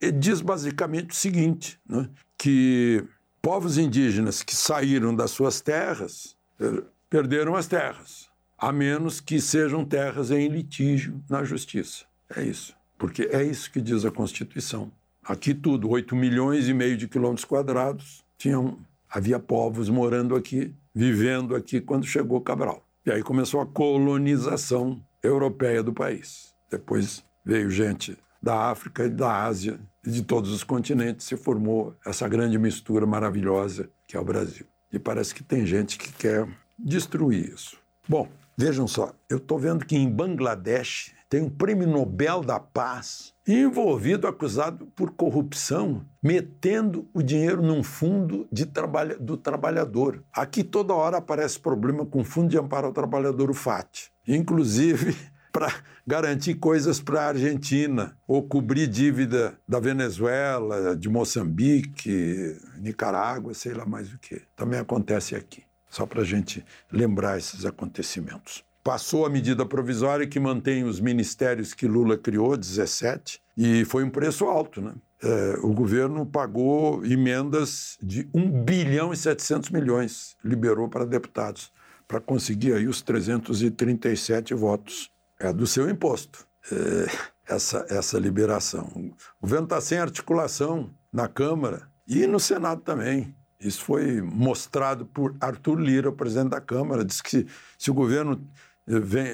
F: É, diz basicamente o seguinte: né, que povos indígenas que saíram das suas terras é, perderam as terras, a menos que sejam terras em litígio na justiça. É isso. Porque é isso que diz a Constituição. Aqui tudo, 8 milhões e meio de quilômetros quadrados, tinham, havia povos morando aqui vivendo aqui quando chegou Cabral. E aí começou a colonização europeia do país. Depois veio gente da África e da Ásia e de todos os continentes se formou essa grande mistura maravilhosa que é o Brasil. E parece que tem gente que quer destruir isso. Bom, vejam só, eu estou vendo que em Bangladesh tem um prêmio Nobel da Paz envolvido, acusado por corrupção, metendo o dinheiro num fundo de trabalha, do trabalhador. Aqui toda hora aparece problema com o Fundo de Amparo ao Trabalhador, o FAT. Inclusive, para garantir coisas para a Argentina, ou cobrir dívida da Venezuela, de Moçambique, Nicarágua, sei lá mais o que. Também acontece aqui, só para a gente lembrar esses acontecimentos. Passou a medida provisória que mantém os ministérios que Lula criou, 17, e foi um preço alto, né? É, o governo pagou emendas de 1 bilhão e 700 milhões, liberou para deputados, para conseguir aí os 337 votos é, do seu imposto, é, essa, essa liberação. O governo está sem articulação na Câmara e no Senado também. Isso foi mostrado por Arthur Lira, o presidente da Câmara, disse que se o governo vem,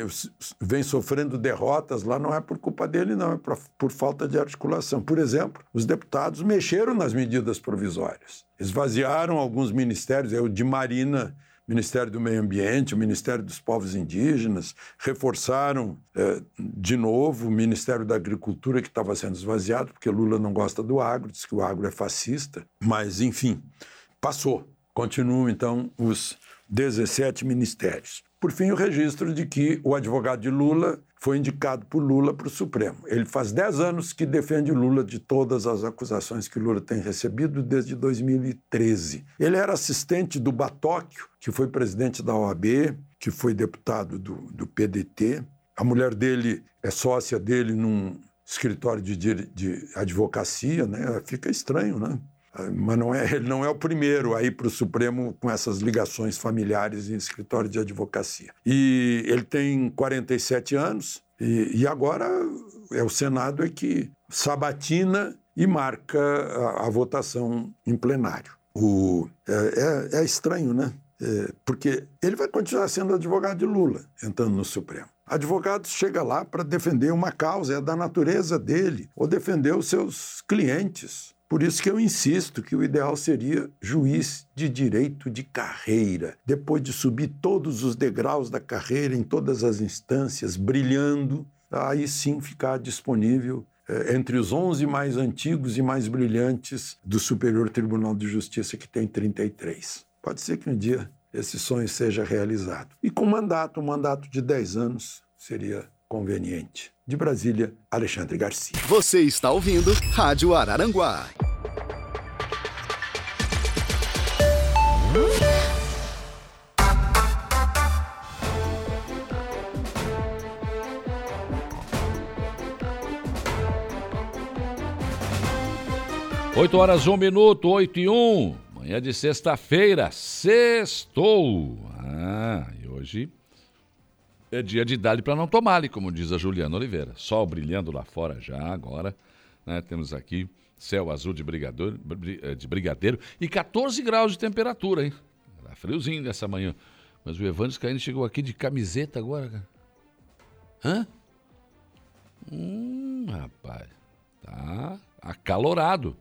F: vem sofrendo derrotas lá, não é por culpa dele, não, é por, por falta de articulação. Por exemplo, os deputados mexeram nas medidas provisórias, esvaziaram alguns ministérios, é o de Marina. Ministério do Meio Ambiente, o Ministério dos Povos Indígenas, reforçaram eh, de novo o Ministério da Agricultura, que estava sendo esvaziado, porque Lula não gosta do agro, diz que o agro é fascista, mas, enfim, passou. Continuam, então, os 17 ministérios. Por fim, o registro de que o advogado de Lula foi indicado por Lula para o Supremo. Ele faz 10 anos que defende Lula de todas as acusações que Lula tem recebido desde 2013. Ele era assistente do Batóquio, que foi presidente da OAB, que foi deputado do, do PDT. A mulher dele é sócia dele num escritório de, de advocacia, né? Fica estranho, né? Mas não é, ele não é o primeiro a ir para o Supremo com essas ligações familiares em escritório de advocacia. E ele tem 47 anos e, e agora é o Senado é que sabatina e marca a, a votação em plenário. O, é, é, é estranho, né? É, porque ele vai continuar sendo advogado de Lula, entrando no Supremo. Advogado chega lá para defender uma causa, é da natureza dele, ou defender os seus clientes. Por isso que eu insisto que o ideal seria juiz de direito de carreira, depois de subir todos os degraus da carreira em todas as instâncias, brilhando, aí sim ficar disponível eh, entre os 11 mais antigos e mais brilhantes do Superior Tribunal de Justiça, que tem 33. Pode ser que um dia esse sonho seja realizado. E com mandato, um mandato de 10 anos, seria conveniente. De Brasília, Alexandre Garcia.
B: Você está ouvindo Rádio Araranguá.
A: Oito horas, um minuto, oito e um. Manhã de sexta-feira, sextou. Ah, e hoje é dia de dar para não tomar, como diz a Juliana Oliveira. Sol brilhando lá fora já agora. Né? Temos aqui céu azul de brigadeiro, eh, de brigadeiro e 14 graus de temperatura, hein? Tá friozinho nessa manhã. Mas o Evandro Caíno chegou aqui de camiseta agora, cara. Hã? Hum, rapaz. Tá acalorado.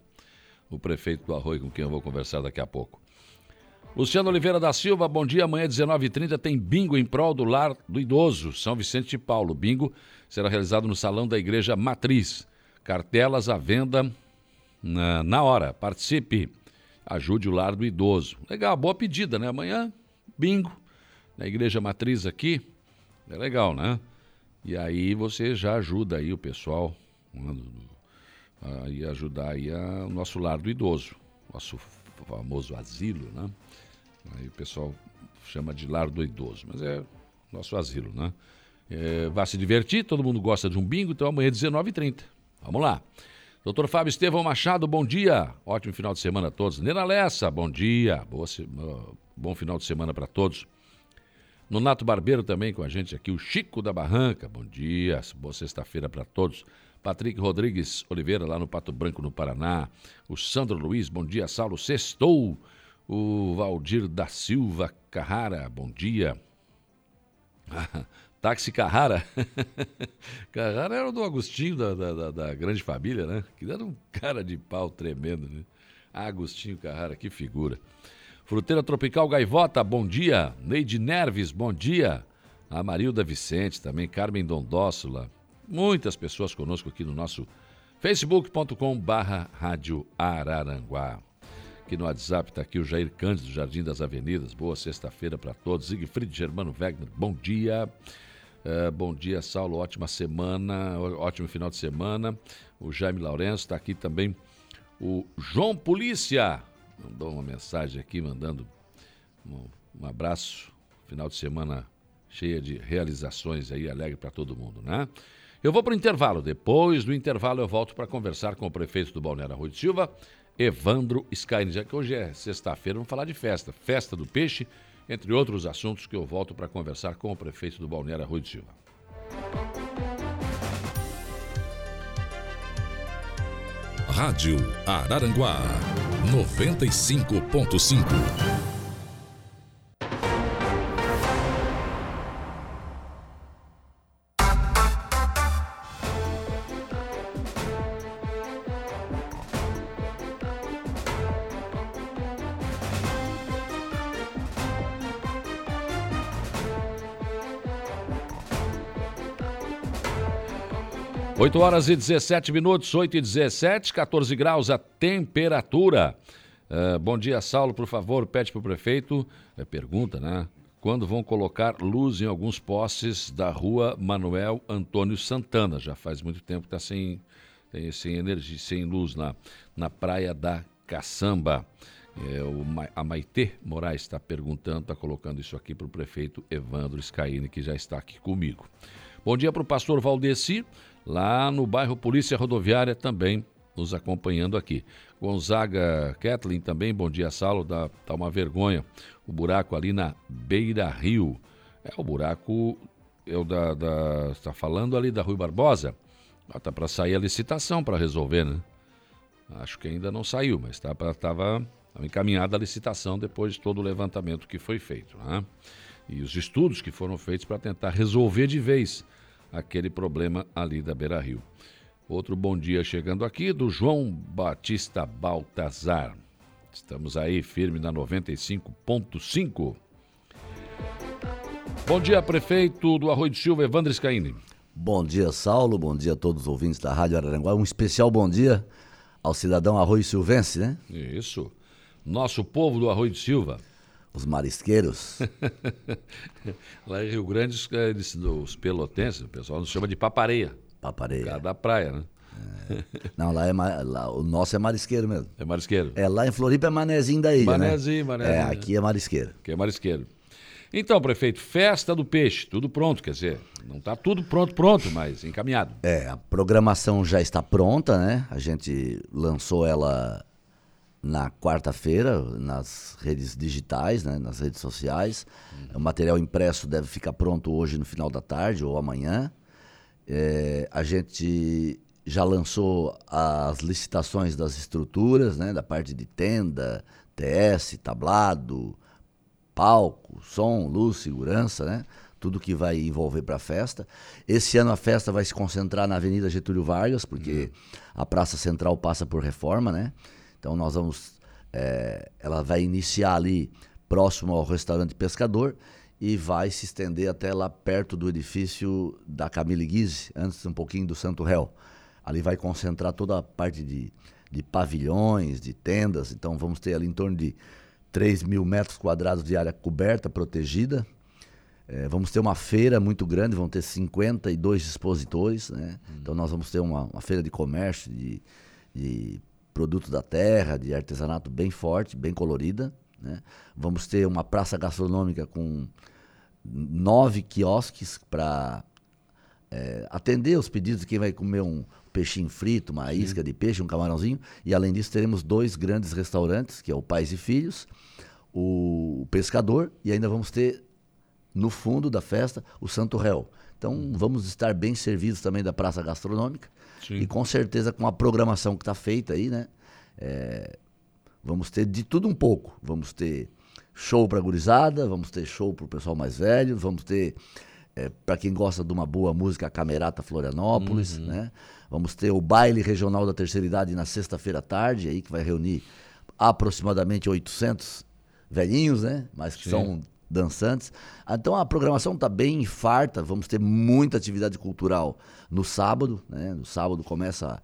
A: O prefeito do Arroio, com quem eu vou conversar daqui a pouco. Luciano Oliveira da Silva, bom dia. Amanhã, 19h30, tem bingo em prol do lar do idoso, São Vicente de Paulo. Bingo será realizado no salão da Igreja Matriz. Cartelas à venda na, na hora. Participe. Ajude o lar do idoso. Legal, boa pedida, né? Amanhã, bingo na Igreja Matriz aqui. É legal, né? E aí você já ajuda aí o pessoal né, a ajudar aí o nosso lar do idoso, nosso famoso asilo, né? Aí o pessoal chama de lar do idoso, mas é nosso asilo, né? É, vai se divertir, todo mundo gosta de um bingo, então amanhã 19h30. Vamos lá. Doutor Fábio Estevão Machado, bom dia. Ótimo final de semana a todos. Nena Lessa, bom dia. Boa, bom final de semana para todos. Nonato Barbeiro também com a gente aqui. O Chico da Barranca, bom dia. Boa sexta-feira para todos. Patrick Rodrigues Oliveira, lá no Pato Branco, no Paraná. O Sandro Luiz, bom dia. Saulo Sextou. O Valdir da Silva Carrara, bom dia. Táxi Carrara. Carrara era o do Agostinho da, da, da, grande família, né? Que era um cara de pau tremendo, né? Agostinho Carrara, que figura. Fruteira Tropical Gaivota, bom dia. Neide Nerves, bom dia. A Marilda Vicente também, Carmen Dondóssula. Muitas pessoas conosco aqui no nosso facebook.com barra Rádio Araranguá. Aqui no WhatsApp está aqui o Jair Cândido, Jardim das Avenidas. Boa sexta-feira para todos. Siegfried Germano Wegner, bom dia. Uh, bom dia, Saulo. Ótima semana, ótimo final de semana. O Jaime Lourenço está aqui também. O João Polícia mandou uma mensagem aqui, mandando um, um abraço. Final de semana cheia de realizações aí, alegre para todo mundo, né? Eu vou para o intervalo. Depois do intervalo, eu volto para conversar com o prefeito do Balneário Rui de Silva, Evandro Skyne. Já que hoje é sexta-feira, vamos falar de festa. Festa do Peixe, entre outros assuntos que eu volto para conversar com o prefeito do Balneário Rui de Silva.
G: Rádio Araranguá 95.5
A: 8 horas e 17 minutos, 8 e 17, 14 graus a temperatura. Uh, bom dia, Saulo, por favor, pede para o prefeito, é, pergunta, né? Quando vão colocar luz em alguns postes da rua Manuel Antônio Santana? Já faz muito tempo que está sem, sem energia, sem luz na, na praia da Caçamba. É, o, a Maitê Moraes está perguntando, está colocando isso aqui para o prefeito Evandro Scaini, que já está aqui comigo. Bom dia para o pastor Valdeci lá no bairro Polícia Rodoviária também nos acompanhando aqui. Gonzaga Kathleen também, bom dia, Saulo, dá, dá uma vergonha. O buraco ali na Beira Rio. É o buraco, é o da, está falando ali da Rui Barbosa. Ah, tá para sair a licitação para resolver, né? Acho que ainda não saiu, mas tá estava encaminhada a licitação depois de todo o levantamento que foi feito, né? E os estudos que foram feitos para tentar resolver de vez aquele problema ali da Beira Rio. Outro bom dia chegando aqui do João Batista Baltazar. Estamos aí firme na 95.5. Bom dia, prefeito do Arroio de Silva, Evandro Scaini.
H: Bom dia, Saulo. Bom dia a todos os ouvintes da Rádio Araranguá. Um especial bom dia ao cidadão Arroio Silvense, né?
A: Isso. Nosso povo do Arroio de Silva.
H: Os marisqueiros.
A: Lá em Rio Grande, eles, os pelotenses, o pessoal nos chama de papareia.
H: Papareia.
A: da praia, né?
H: É. Não, lá é lá, o nosso é marisqueiro mesmo.
A: É marisqueiro.
H: É, lá em Floripa é manezinho da ilha,
A: manezinho,
H: né?
A: Manezinho,
H: É, aqui é marisqueiro.
A: Aqui é marisqueiro. Então, prefeito, festa do peixe, tudo pronto, quer dizer, não está tudo pronto, pronto, mas encaminhado.
H: É, a programação já está pronta, né? A gente lançou ela na quarta-feira nas redes digitais, né, nas redes sociais. Uhum. O material impresso deve ficar pronto hoje no final da tarde ou amanhã. É, a gente já lançou as licitações das estruturas, né, da parte de tenda, TS, tablado, palco, som, luz, segurança, né? Tudo que vai envolver para a festa. Esse ano a festa vai se concentrar na Avenida Getúlio Vargas, porque uhum. a Praça Central passa por reforma, né? Então nós vamos. É, ela vai iniciar ali próximo ao restaurante Pescador e vai se estender até lá perto do edifício da Camille Guise, antes um pouquinho do Santo Réu. Ali vai concentrar toda a parte de, de pavilhões, de tendas. Então vamos ter ali em torno de 3 mil metros quadrados de área coberta, protegida. É, vamos ter uma feira muito grande, vão ter 52 expositores. Né? Hum. Então nós vamos ter uma, uma feira de comércio, de, de produtos da terra, de artesanato bem forte, bem colorida. Né? Vamos ter uma praça gastronômica com nove quiosques para é, atender os pedidos de quem vai comer um peixinho frito, uma Sim. isca de peixe, um camarãozinho. E além disso, teremos dois grandes restaurantes, que é o Pais e Filhos, o Pescador, e ainda vamos ter no fundo da festa o Santo Réu. Então uhum. vamos estar bem servidos também da praça gastronômica. Sim. E com certeza com a programação que está feita aí, né? É, vamos ter de tudo um pouco. Vamos ter show para gurizada, vamos ter show para o pessoal mais velho, vamos ter é, para quem gosta de uma boa música, a Camerata Florianópolis, uhum. né? Vamos ter o baile regional da terceira idade na sexta-feira à tarde, aí que vai reunir aproximadamente 800 velhinhos, né? Mas que Sim. são dançantes. Então a programação está bem farta, vamos ter muita atividade cultural no sábado. Né? No sábado começa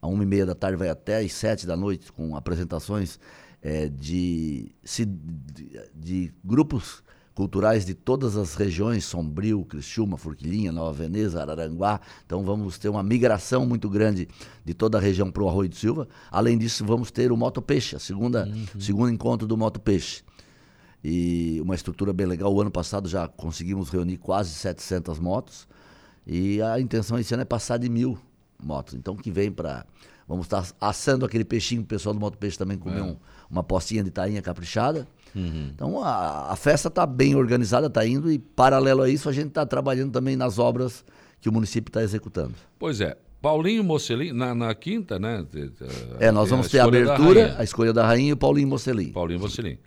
H: a uma e meia da tarde, vai até às sete da noite, com apresentações é, de, de, de grupos culturais de todas as regiões, Sombrio, Criciúma, Forquilinha, Nova Veneza, Araranguá. Então vamos ter uma migração muito grande de toda a região para o Arroio do Silva. Além disso, vamos ter o Moto Peixe, a segunda, uhum. segundo encontro do Moto Peixe. E uma estrutura bem legal. O ano passado já conseguimos reunir quase 700 motos. E a intenção esse ano é passar de mil motos. Então que vem para Vamos estar assando aquele peixinho, o pessoal do Moto Peixe também comer é. um, uma postinha de tainha caprichada. Uhum. Então a, a festa está bem organizada, está indo e paralelo a isso a gente está trabalhando também nas obras que o município está executando.
A: Pois é. Paulinho Mocelin, na, na quinta, né?
H: É, nós vamos ter a abertura, a escolha da rainha e o Paulinho Mocelin.
A: Paulinho Mocelin.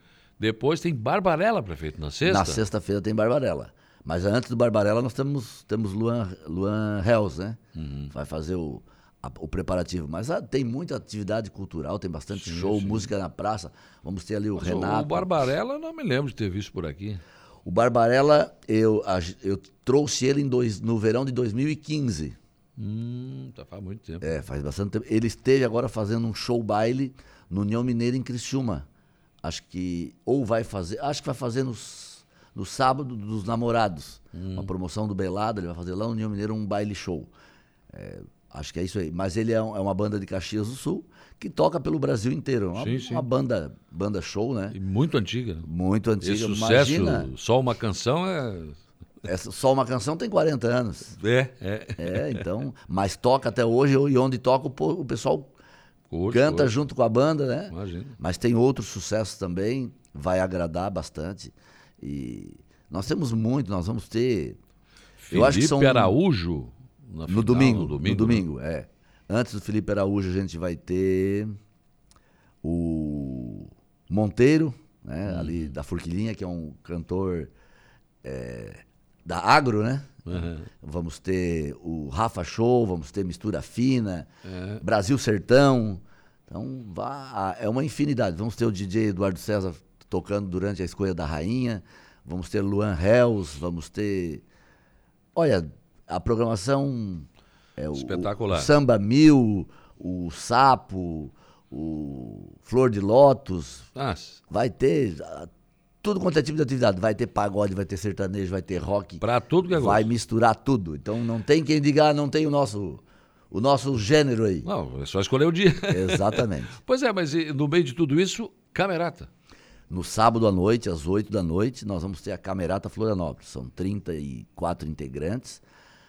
A: Depois tem Barbarella, prefeito, na sexta?
H: Na sexta-feira tem Barbarella. Mas antes do Barbarella nós temos, temos Luan, Luan Hells, né? Uhum. Vai fazer o, a, o preparativo. Mas ah, tem muita atividade cultural, tem bastante sim, show, sim. música na praça. Vamos ter ali o Mas Renato.
A: O Barbarella não me lembro de ter visto por aqui.
H: O Barbarella, eu, eu trouxe ele em dois, no verão de 2015.
A: Hum, tá faz muito tempo.
H: É, faz bastante tempo. Ele esteve agora fazendo um show baile no União Mineira em Criciúma. Acho que ou vai fazer, acho que vai fazer nos, no sábado dos namorados. Hum. Uma promoção do Belado, ele vai fazer lá no União Mineira um baile show. É, Acho que é isso aí. Mas ele é, um, é, uma banda de Caxias do Sul que toca pelo Brasil inteiro. Uma, sim, sim. uma banda, banda show, né?
A: E muito antiga.
H: Muito antiga. Esse
A: sucesso, Imagina, só uma canção é.
H: Essa, só uma canção tem 40 anos.
A: É, é.
H: É, então. Mas toca até hoje, e onde toca, o, pessoal canta junto com a banda, né? Imagina. Mas tem outros sucessos também, vai agradar bastante. E nós temos muito, nós vamos ter.
A: Felipe eu acho que são... Araújo
H: no, final, domingo, no domingo. No domingo, né? é. Antes do Felipe Araújo, a gente vai ter o Monteiro, né? Hum. Ali da Forquilinha, que é um cantor é, da agro, né? Uhum. Vamos ter o Rafa Show, vamos ter Mistura Fina, é. Brasil Sertão. Então, vá, é uma infinidade. Vamos ter o DJ Eduardo César tocando durante a escolha da rainha. Vamos ter Luan Hells, vamos ter. Olha, a programação é o,
A: Espetacular.
H: O, Samba Mil, o Sapo, o Flor de Lótus.
A: Nossa.
H: Vai ter tudo quanto é tipo de atividade. Vai ter pagode, vai ter sertanejo, vai ter rock.
A: Para tudo que é
H: Vai misturar tudo. Então não tem quem diga, ah, não tem o nosso o nosso gênero aí.
A: Não, é só escolher o dia.
H: Exatamente.
A: pois é, mas no meio de tudo isso, camerata.
H: No sábado à noite, às 8 da noite, nós vamos ter a Camerata Florianópolis. São 34 integrantes.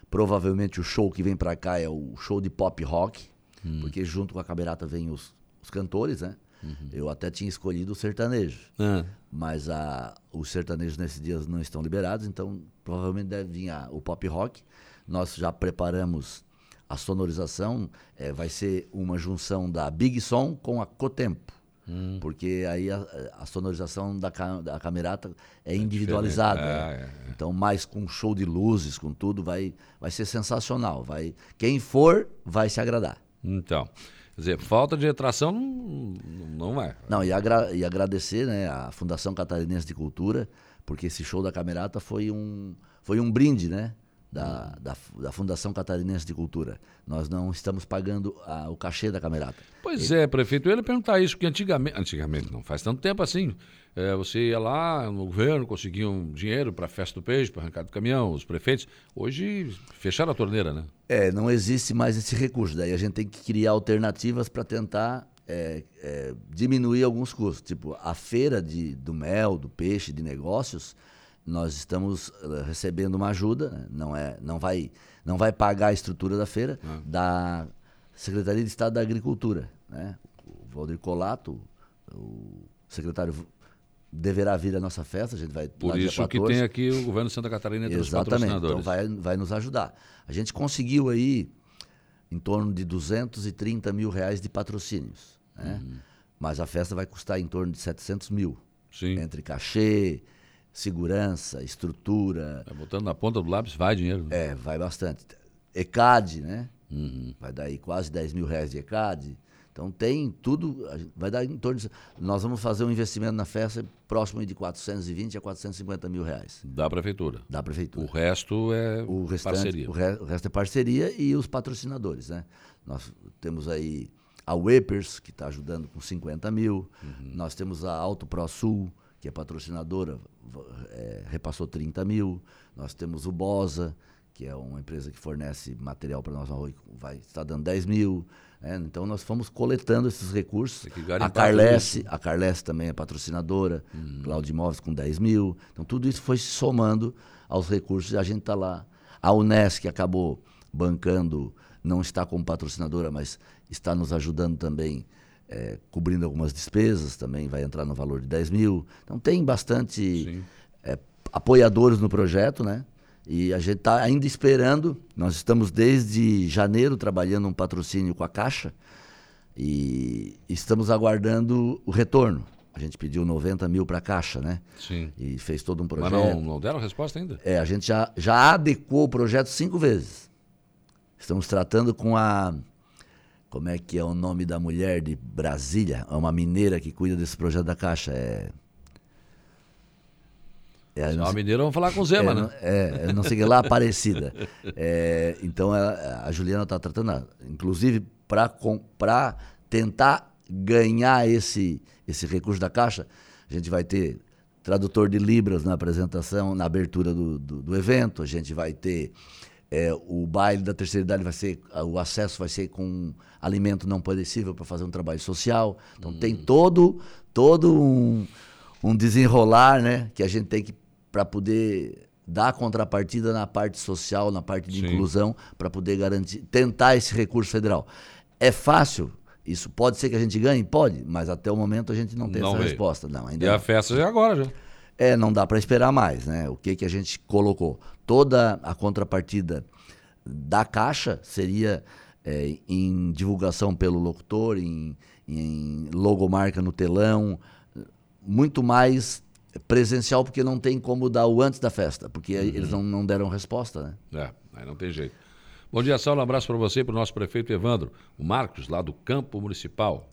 H: Provavelmente o show que vem para cá é o show de pop rock, hum. porque junto com a camerata vem os, os cantores, né? Uhum. Eu até tinha escolhido o sertanejo, ah. mas a, os sertanejos nesses dias não estão liberados, então provavelmente deve vir a, o pop rock. Nós já preparamos a sonorização, é, vai ser uma junção da Big Som com a Cotempo. Hum. Porque aí a, a sonorização da, da camerata é, é individualizada. É, é, então, mais com show de luzes, com tudo, vai, vai ser sensacional. Vai, quem for, vai se agradar.
A: Então. Quer dizer, falta de atração não, não é.
H: Não, e, agra e agradecer né, à Fundação Catarinense de Cultura, porque esse show da Camerata foi um, foi um brinde, né? da, da, da, Fundação Catarinense de Cultura. Nós não estamos pagando a, o cachê da Camerata.
A: Pois ele... é, prefeito, eu ia perguntar isso, porque antigamente, antigamente não faz tanto tempo assim, é, você ia lá no governo, conseguia um dinheiro para a festa do peixe, para arrancar do caminhão, os prefeitos. Hoje fecharam a torneira, né?
H: É, não existe mais esse recurso. Daí a gente tem que criar alternativas para tentar é, é, diminuir alguns custos. Tipo, a feira de, do mel, do peixe, de negócios nós estamos eh, recebendo uma ajuda, né? não, é, não, vai, não vai pagar a estrutura da feira, ah. da Secretaria de Estado da Agricultura. Né? O Valdir Colato, o secretário deverá vir à nossa festa, a gente vai
A: Por isso que tem aqui o governo de Santa Catarina entre Exatamente, os patrocinadores.
H: então vai, vai nos ajudar. A gente conseguiu aí em torno de 230 mil reais de patrocínios, né? Uhum. mas a festa vai custar em torno de 700 mil.
A: Sim.
H: Entre cachê, segurança, estrutura.
A: Botando na ponta do lápis vai dinheiro.
H: Né? É, vai bastante. ECAD, né? Uhum. Vai dar aí quase 10 mil reais de ECAD. Então tem tudo, vai dar em torno de, Nós vamos fazer um investimento na festa próximo de 420 a 450 mil reais.
A: Da prefeitura.
H: Da prefeitura.
A: O resto é
H: o restante,
A: parceria.
H: O, re, o, resto é parceria e os patrocinadores, né? Nós temos aí a Wepers, que está ajudando com 50 mil. Uhum. Nós temos a Auto Pro Sul, que é patrocinadora, é, repassou 30 mil. Nós temos o Bosa, que é uma empresa que fornece material para nós no arroz, vai estar dando 10 mil. Né? Então nós fomos coletando esses recursos. A Carlesse, a Carlesse também é patrocinadora, uhum. Claudio Imóveis com 10 mil. Então tudo isso foi somando aos recursos e a gente está lá. A Unesc acabou bancando, não está como patrocinadora, mas está nos ajudando também, é, cobrindo algumas despesas, também vai entrar no valor de 10 mil. Então tem bastante é, apoiadores no projeto, né? E a gente está ainda esperando. Nós estamos desde janeiro trabalhando um patrocínio com a Caixa e estamos aguardando o retorno. A gente pediu 90 mil para a Caixa, né?
A: Sim.
H: E fez todo um projeto.
A: Mas não, não deram resposta ainda?
H: É, a gente já, já adequou o projeto cinco vezes. Estamos tratando com a. Como é que é o nome da mulher de Brasília? É uma mineira que cuida desse projeto da Caixa. É.
A: É, a mineira, vamos falar com o Zema,
H: é,
A: né?
H: É, não sei que lá, Aparecida. É, então a, a Juliana está tratando, inclusive, para tentar ganhar esse, esse recurso da Caixa, a gente vai ter tradutor de Libras na apresentação, na abertura do, do, do evento, a gente vai ter é, o baile da terceira idade vai ser, o acesso vai ser com alimento não perecível para fazer um trabalho social. Então hum. tem todo, todo um, um desenrolar, né, que a gente tem que para poder dar contrapartida na parte social, na parte de Sim. inclusão, para poder garantir, tentar esse recurso federal. É fácil? Isso pode ser que a gente ganhe? Pode, mas até o momento a gente não tem não essa veio. resposta. Não, ainda
A: e
H: não.
A: a festa já é agora, já.
H: É, não dá para esperar mais, né? O que, que a gente colocou? Toda a contrapartida da Caixa seria é, em divulgação pelo locutor, em, em logomarca no telão, muito mais presencial porque não tem como dar o antes da festa, porque uhum. eles não, não deram resposta, né?
A: É, aí não tem jeito. Bom dia, Saulo. Um abraço para você e para o nosso prefeito Evandro. O Marcos, lá do Campo Municipal.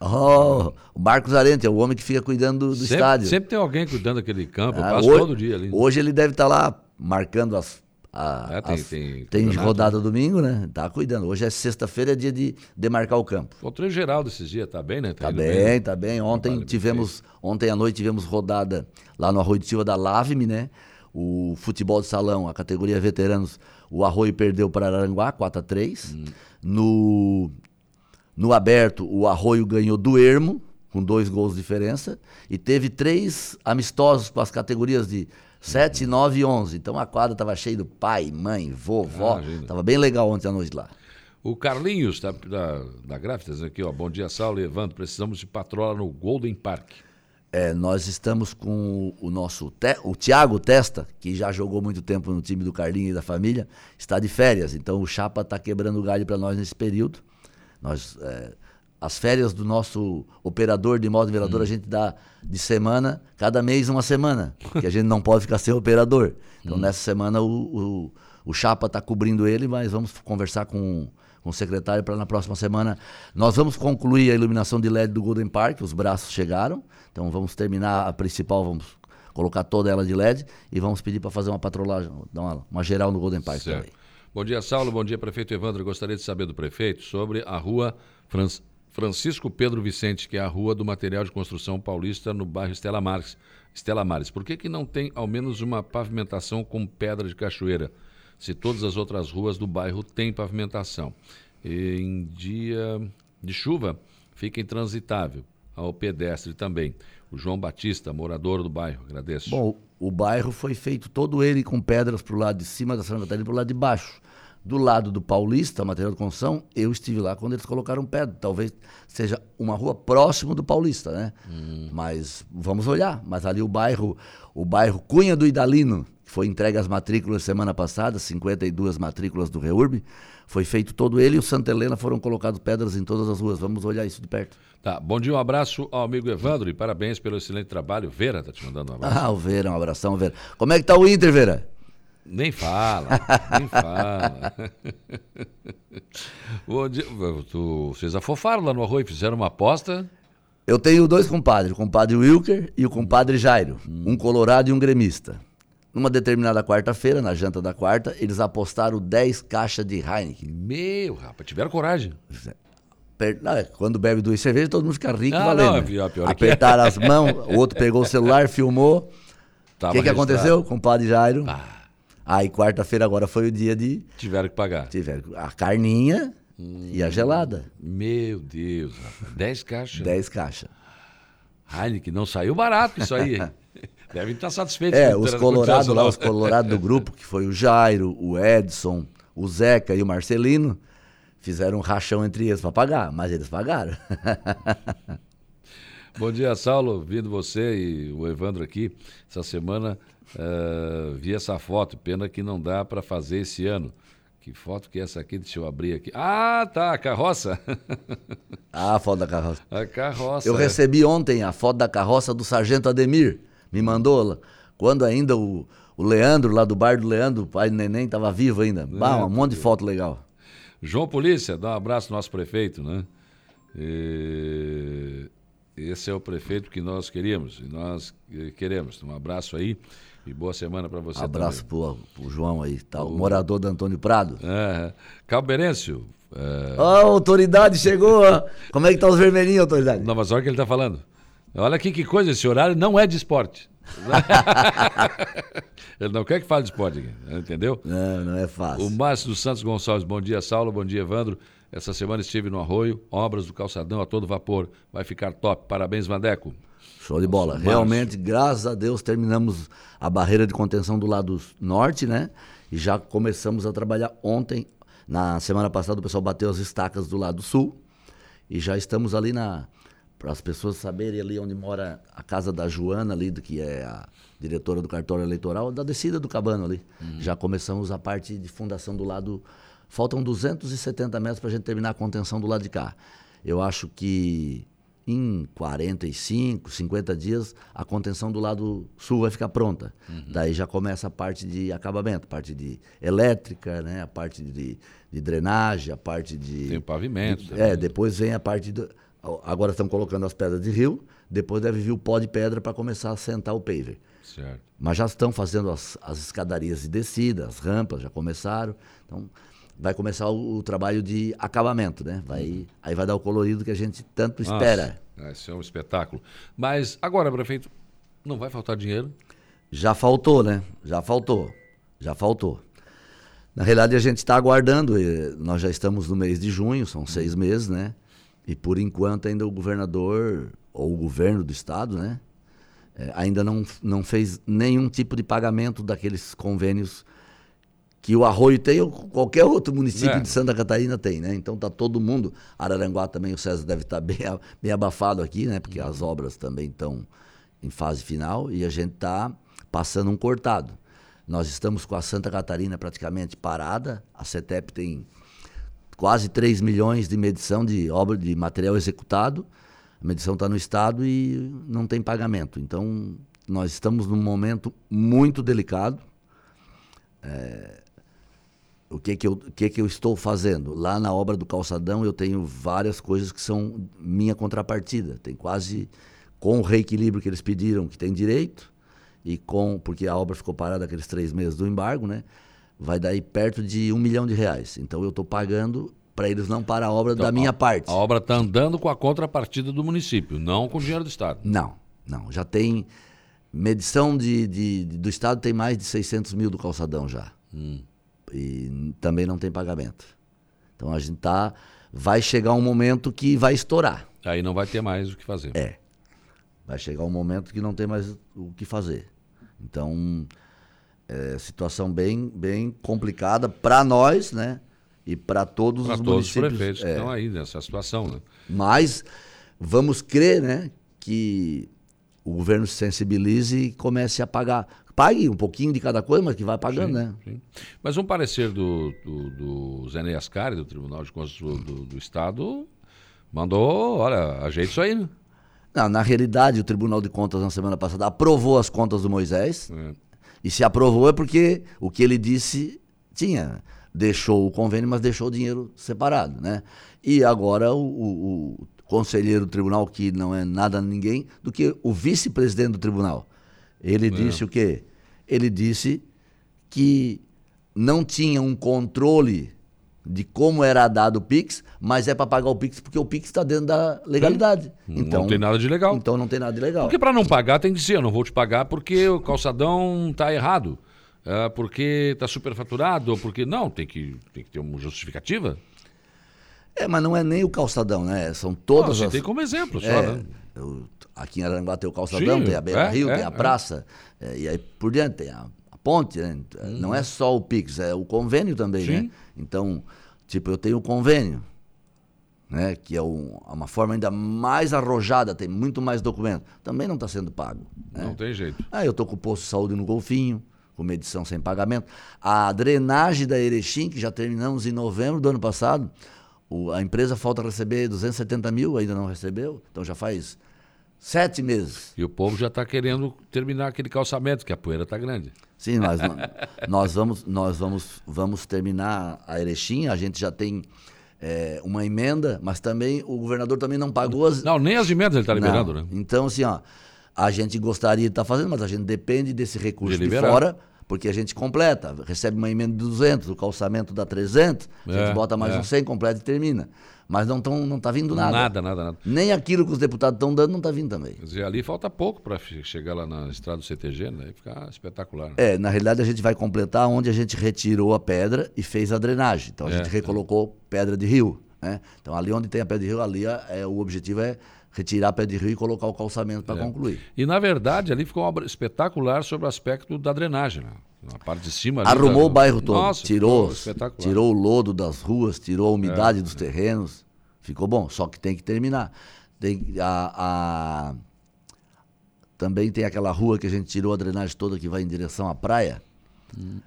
H: Oh, o Marcos Arente é o homem que fica cuidando do,
A: sempre,
H: estádio.
A: Sempre tem alguém cuidando daquele campo, ah, hoje, todo dia ali.
H: Hoje ele deve estar tá lá marcando as a, é, tem, as, tem, tem rodada domingo, né? Tá cuidando. Hoje é sexta-feira, é dia de demarcar o campo.
A: O treino geral desses dias, tá bem, né?
H: Tá, tá bem, bem, tá bem. Ontem vale tivemos, ontem à noite tivemos rodada lá no Arroio de Silva da Lavme, né? O futebol de salão, a categoria veteranos, o Arroio perdeu para Aranguá, 4 a 3 hum. No no aberto, o Arroio ganhou do Ermo, com dois gols de diferença, e teve três amistosos com as categorias de 7, 9 e 11. Então a quadra estava cheia do pai, mãe, vovó. Estava bem legal ontem à noite lá.
A: O Carlinhos, da, da, da Gráficas, aqui, ó. Bom dia, Saulo levando. Precisamos de patrola no Golden Park.
H: É, nós estamos com o nosso te, o Thiago Testa, que já jogou muito tempo no time do Carlinhos e da família, está de férias. Então o Chapa está quebrando o galho para nós nesse período. Nós é, as férias do nosso operador de modo vereador hum. a gente dá de semana, cada mês uma semana, que a gente não pode ficar sem operador. Então hum. nessa semana o, o, o Chapa está cobrindo ele, mas vamos conversar com, com o secretário para na próxima semana. Nós vamos concluir a iluminação de LED do Golden Park, os braços chegaram, então vamos terminar a principal, vamos colocar toda ela de LED e vamos pedir para fazer uma patrolagem, dar uma, uma geral no Golden Park certo. também.
A: Bom dia, Saulo. Bom dia, prefeito Evandro. gostaria de saber do prefeito sobre a rua Franz Francisco Pedro Vicente, que é a rua do material de construção paulista no bairro Estela Mares. Estela Mares. Por que, que não tem ao menos uma pavimentação com pedra de cachoeira, se todas as outras ruas do bairro têm pavimentação? E em dia de chuva, fica intransitável, ao pedestre também. O João Batista, morador do bairro, agradeço.
H: Bom, o bairro foi feito todo ele com pedras para o lado de cima da Santa Catarina e para o lado de baixo. Do lado do Paulista, material de construção, eu estive lá quando eles colocaram pedra. Talvez seja uma rua próximo do Paulista, né? Hum. Mas vamos olhar. Mas ali o bairro, o bairro Cunha do Idalino, que foi entregue as matrículas semana passada, 52 matrículas do REURB, foi feito todo ele e o Santa Helena foram colocados pedras em todas as ruas. Vamos olhar isso de perto.
A: Tá, bom dia, um abraço ao amigo Evandro e parabéns pelo excelente trabalho. Vera tá te mandando um abraço.
H: Ah, o Vera, um abração, Vera. Como é que tá o Inter, Vera?
A: Nem fala, nem fala. tu, vocês afofaram lá no arroio, fizeram uma aposta?
H: Eu tenho dois compadres, o compadre Wilker e o compadre Jairo, hum. um colorado e um gremista. Numa determinada quarta-feira, na janta da quarta, eles apostaram 10 caixas de Heineken.
A: Meu, rapaz, tiveram coragem.
H: não, é, quando bebe duas cervejas, todo mundo fica rico
A: Ah,
H: valendo.
A: não, é
H: né?
A: pior- pior que
H: Apertaram as mãos, o outro pegou o celular, filmou. O que, que aconteceu com o padre Jairo?
A: Ah,
H: Aí quarta-feira agora foi o dia de
A: tiveram que pagar.
H: tiver a carninha e a gelada.
A: Meu Deus, rapaz. 10 caixas.
H: 10 caixas.
A: Heineken, não saiu barato isso aí. hein? Devem estar satisfeitos.
H: É, os colorados lá, os colorados do grupo, que foi o Jairo, o Edson, o Zeca e o Marcelino, fizeram um rachão entre eles para pagar, mas eles pagaram.
A: Bom dia, Saulo. Vindo você e o Evandro aqui. Essa semana eh, vi essa foto. Pena que não dá para fazer esse ano. Que foto que é essa aqui? Deixa eu abrir aqui. Ah, tá, a carroça.
H: ah, a foto da carroça.
A: a carroça.
H: Eu
A: é.
H: recebi ontem a foto da carroça do Sargento Ademir. Me mandou quando ainda o, o Leandro, lá do bar do Leandro, o pai do neném, estava vivo ainda. Bah, um monte de foto legal.
A: João Polícia, dá um abraço ao nosso prefeito, né? E- Esse é o prefeito que nós queríamos, e nós eh, queremos. Um abraço aí e boa semana para você
H: Abraço
A: também.
H: pro, pro João aí, tá, o morador do Antônio Prado.
A: É, Cabo Berêncio, é,
H: Ó, a autoridade chegou. Como é que tá os vermelhinhos, autoridade?
A: Não, mas olha o que ele está falando. Olha aqui que coisa, esse horário não é de esporte. ele não quer que fale de esporte aqui, entendeu?
H: Não, não é fácil.
A: O Márcio dos Santos Gonçalves, bom dia, Saulo, bom dia, Evandro. Essa semana estive no Arroio, obras do calçadão a todo vapor. Vai ficar top. Parabéns, Vandeco.
H: Show de bola.
A: Márcio.
H: Realmente, graças a Deus, terminamos a barreira de contenção do lado norte, né? E já começamos a trabalhar ontem. Na semana passada, o pessoal bateu as estacas do lado sul. E já estamos ali na. Para as pessoas saberem ali onde mora a casa da Joana, ali, do que é a diretora do cartório eleitoral, da descida do cabano ali. Já começamos a parte de fundação do lado. Faltam 270 metros para a gente terminar a contenção do lado de cá. Eu acho que em 45, 50 dias, a contenção do lado sul vai ficar pronta. Daí já começa a parte de acabamento, parte de elétrica, né? a parte de, de drenagem, a parte de.
A: Tem o pavimento.
H: de- é,
A: né?
H: depois vem a parte. Do, agora estão colocando as pedras de rio, depois deve vir o pó de pedra para começar a sentar o paver.
A: Certo.
H: Mas já estão fazendo as, as escadarias de descida, as rampas já começaram. Então vai começar o, o trabalho de acabamento, né? Vai, Aí vai dar o colorido que a gente tanto espera.
A: Nossa, Esse é um espetáculo. Mas agora, prefeito, não vai faltar dinheiro?
H: Já faltou, né? Já faltou. Já faltou. Na realidade, a gente está aguardando. eh, Nós já estamos no mês de junho, são seis meses, né? E por enquanto ainda o governador, ou o governo do estado, né? eh, ainda não, não fez nenhum tipo de pagamento daqueles convênios que o Arroio tem ou qualquer outro município
A: É.
H: de Santa Catarina tem, né? Então tá todo mundo, Araranguá também, o César deve estar bem, a- bem abafado aqui, né? Porque as obras também estão em fase final e a gente tá passando um cortado. Nós estamos com a Santa Catarina praticamente parada, a CETEP tem quase 3 milhões de medição de obra de material executado. A medição está no estado e não tem pagamento. Então, nós estamos num momento muito delicado. É, o que que, eu, o que que eu estou fazendo? Lá na obra do calçadão eu tenho várias coisas que são minha contrapartida. Tem quase com o reequilíbrio que eles pediram, que tem direito, e com porque a obra ficou parada aqueles três meses do embargo, né? Vai dar aí perto de um milhão de reais. Então eu estou pagando para eles não parar a obra
A: Então,
H: da minha
A: a,
H: parte.
A: A obra está andando com a contrapartida do município, não com o dinheiro do Estado.
H: Não, não. Já tem medição de, de- de- do estado tem mais de 600 mil do calçadão já. E também não tem pagamento. Então a gente tá vai chegar um momento que vai estourar.
A: Aí não vai ter mais o que fazer.
H: É. Vai chegar um momento que não tem mais o que fazer. Então, é situação bem, bem complicada para nós, né? E para todos
A: Para
H: os
A: todos os
H: municípios.
A: prefeitos que
H: É.
A: estão aí nessa situação, né?
H: Mas vamos crer, né, que o governo se sensibilize e comece a pagar. Pague um pouquinho de cada coisa, mas que vai pagando, né?
A: Sim. Mas um parecer do, do, do Zé Ascari, do Tribunal de Contas do, do, do Estado, mandou, olha, ajeite isso aí, né?
H: Não, na realidade, o Tribunal de Contas, na semana passada, aprovou as contas do Moisés.
A: É.
H: E se aprovou é porque o que ele disse tinha. Deixou o convênio, mas deixou o dinheiro separado, né? E agora o, o- o conselheiro do tribunal, que não é nada ninguém, do que o vice-presidente do tribunal. Ele disse o quê? Ele disse que não tinha um controle de como era dado o Pix, mas é para pagar o Pix porque o Pix está dentro da legalidade.
A: Não
H: Então,
A: tem nada de legal.
H: Então não tem nada de legal.
A: Porque para não pagar tem que dizer, eu não vou te pagar porque o calçadão tá errado. É, porque tá superfaturado, ou porque. Não, tem que, tem que ter uma justificativa.
H: É, mas não é nem o calçadão, né? São
A: Não,
H: todas
A: você
H: as...
A: tem como exemplo só,
H: É,
A: né?
H: Eu- aqui em Aranguá tem o calçadão,
A: Sim,
H: tem a Beira
A: é,
H: Rio,
A: é,
H: tem a
A: é.
H: praça, é, e aí por diante tem a, a ponte, né? Não é só o Pix, é o convênio também,
A: Sim.
H: né? Então, tipo, eu tenho o convênio, né? Que é um- uma forma ainda mais arrojada, tem muito mais documento. Também não está sendo pago. né?
A: Não tem jeito.
H: Ah, eu tô com o posto de saúde no Golfinho, com medição sem pagamento. A drenagem da Erechim, que já terminamos em novembro do ano passado, o- a empresa falta receber 270 mil, ainda não recebeu, então já faz sete meses.
A: E o povo já está querendo terminar aquele calçamento, que a poeira está grande.
H: Sim, nós, nós, vamos, nós vamos, vamos terminar a Erechim, a gente já tem é, uma emenda, mas também o governador também não pagou as,
A: Não, nem as emendas ele está liberando,
H: Não.
A: né?
H: Então, assim, ó, a gente gostaria de estar fazendo, mas a gente depende desse recurso
A: De
H: de, fora, porque a gente completa, recebe uma emenda de 200, o calçamento dá 300, a
A: É,
H: gente bota mais
A: é.
H: um 100, completa e termina. Mas não, tão, não tá vindo nada.
A: Nada, nada, nada.
H: Nem aquilo que os deputados estão dando não tá vindo também.
A: Quer dizer, ali falta pouco para chegar lá na estrada do CTG, né? Aí fica espetacular.
H: É, na realidade a gente vai completar onde a gente retirou a pedra e fez a drenagem. Então a
A: É,
H: gente recolocou pedra de rio. Né? Então ali onde tem a pedra de rio, ali é, é, o objetivo é retirar a pedra de rio e colocar o calçamento para
A: É.
H: concluir.
A: E na verdade ali ficou uma obra espetacular sobre o aspecto da drenagem, né? Na parte de cima
H: Arrumou
A: da-
H: o bairro todo,
A: Nossa,
H: tirou,
A: espetacular.
H: tirou o lodo das ruas, tirou a
A: É,
H: umidade dos terrenos, ficou bom. Só que tem que terminar. Tem a, a- também tem aquela rua que a gente tirou a drenagem toda que vai em direção à praia,
A: Hum.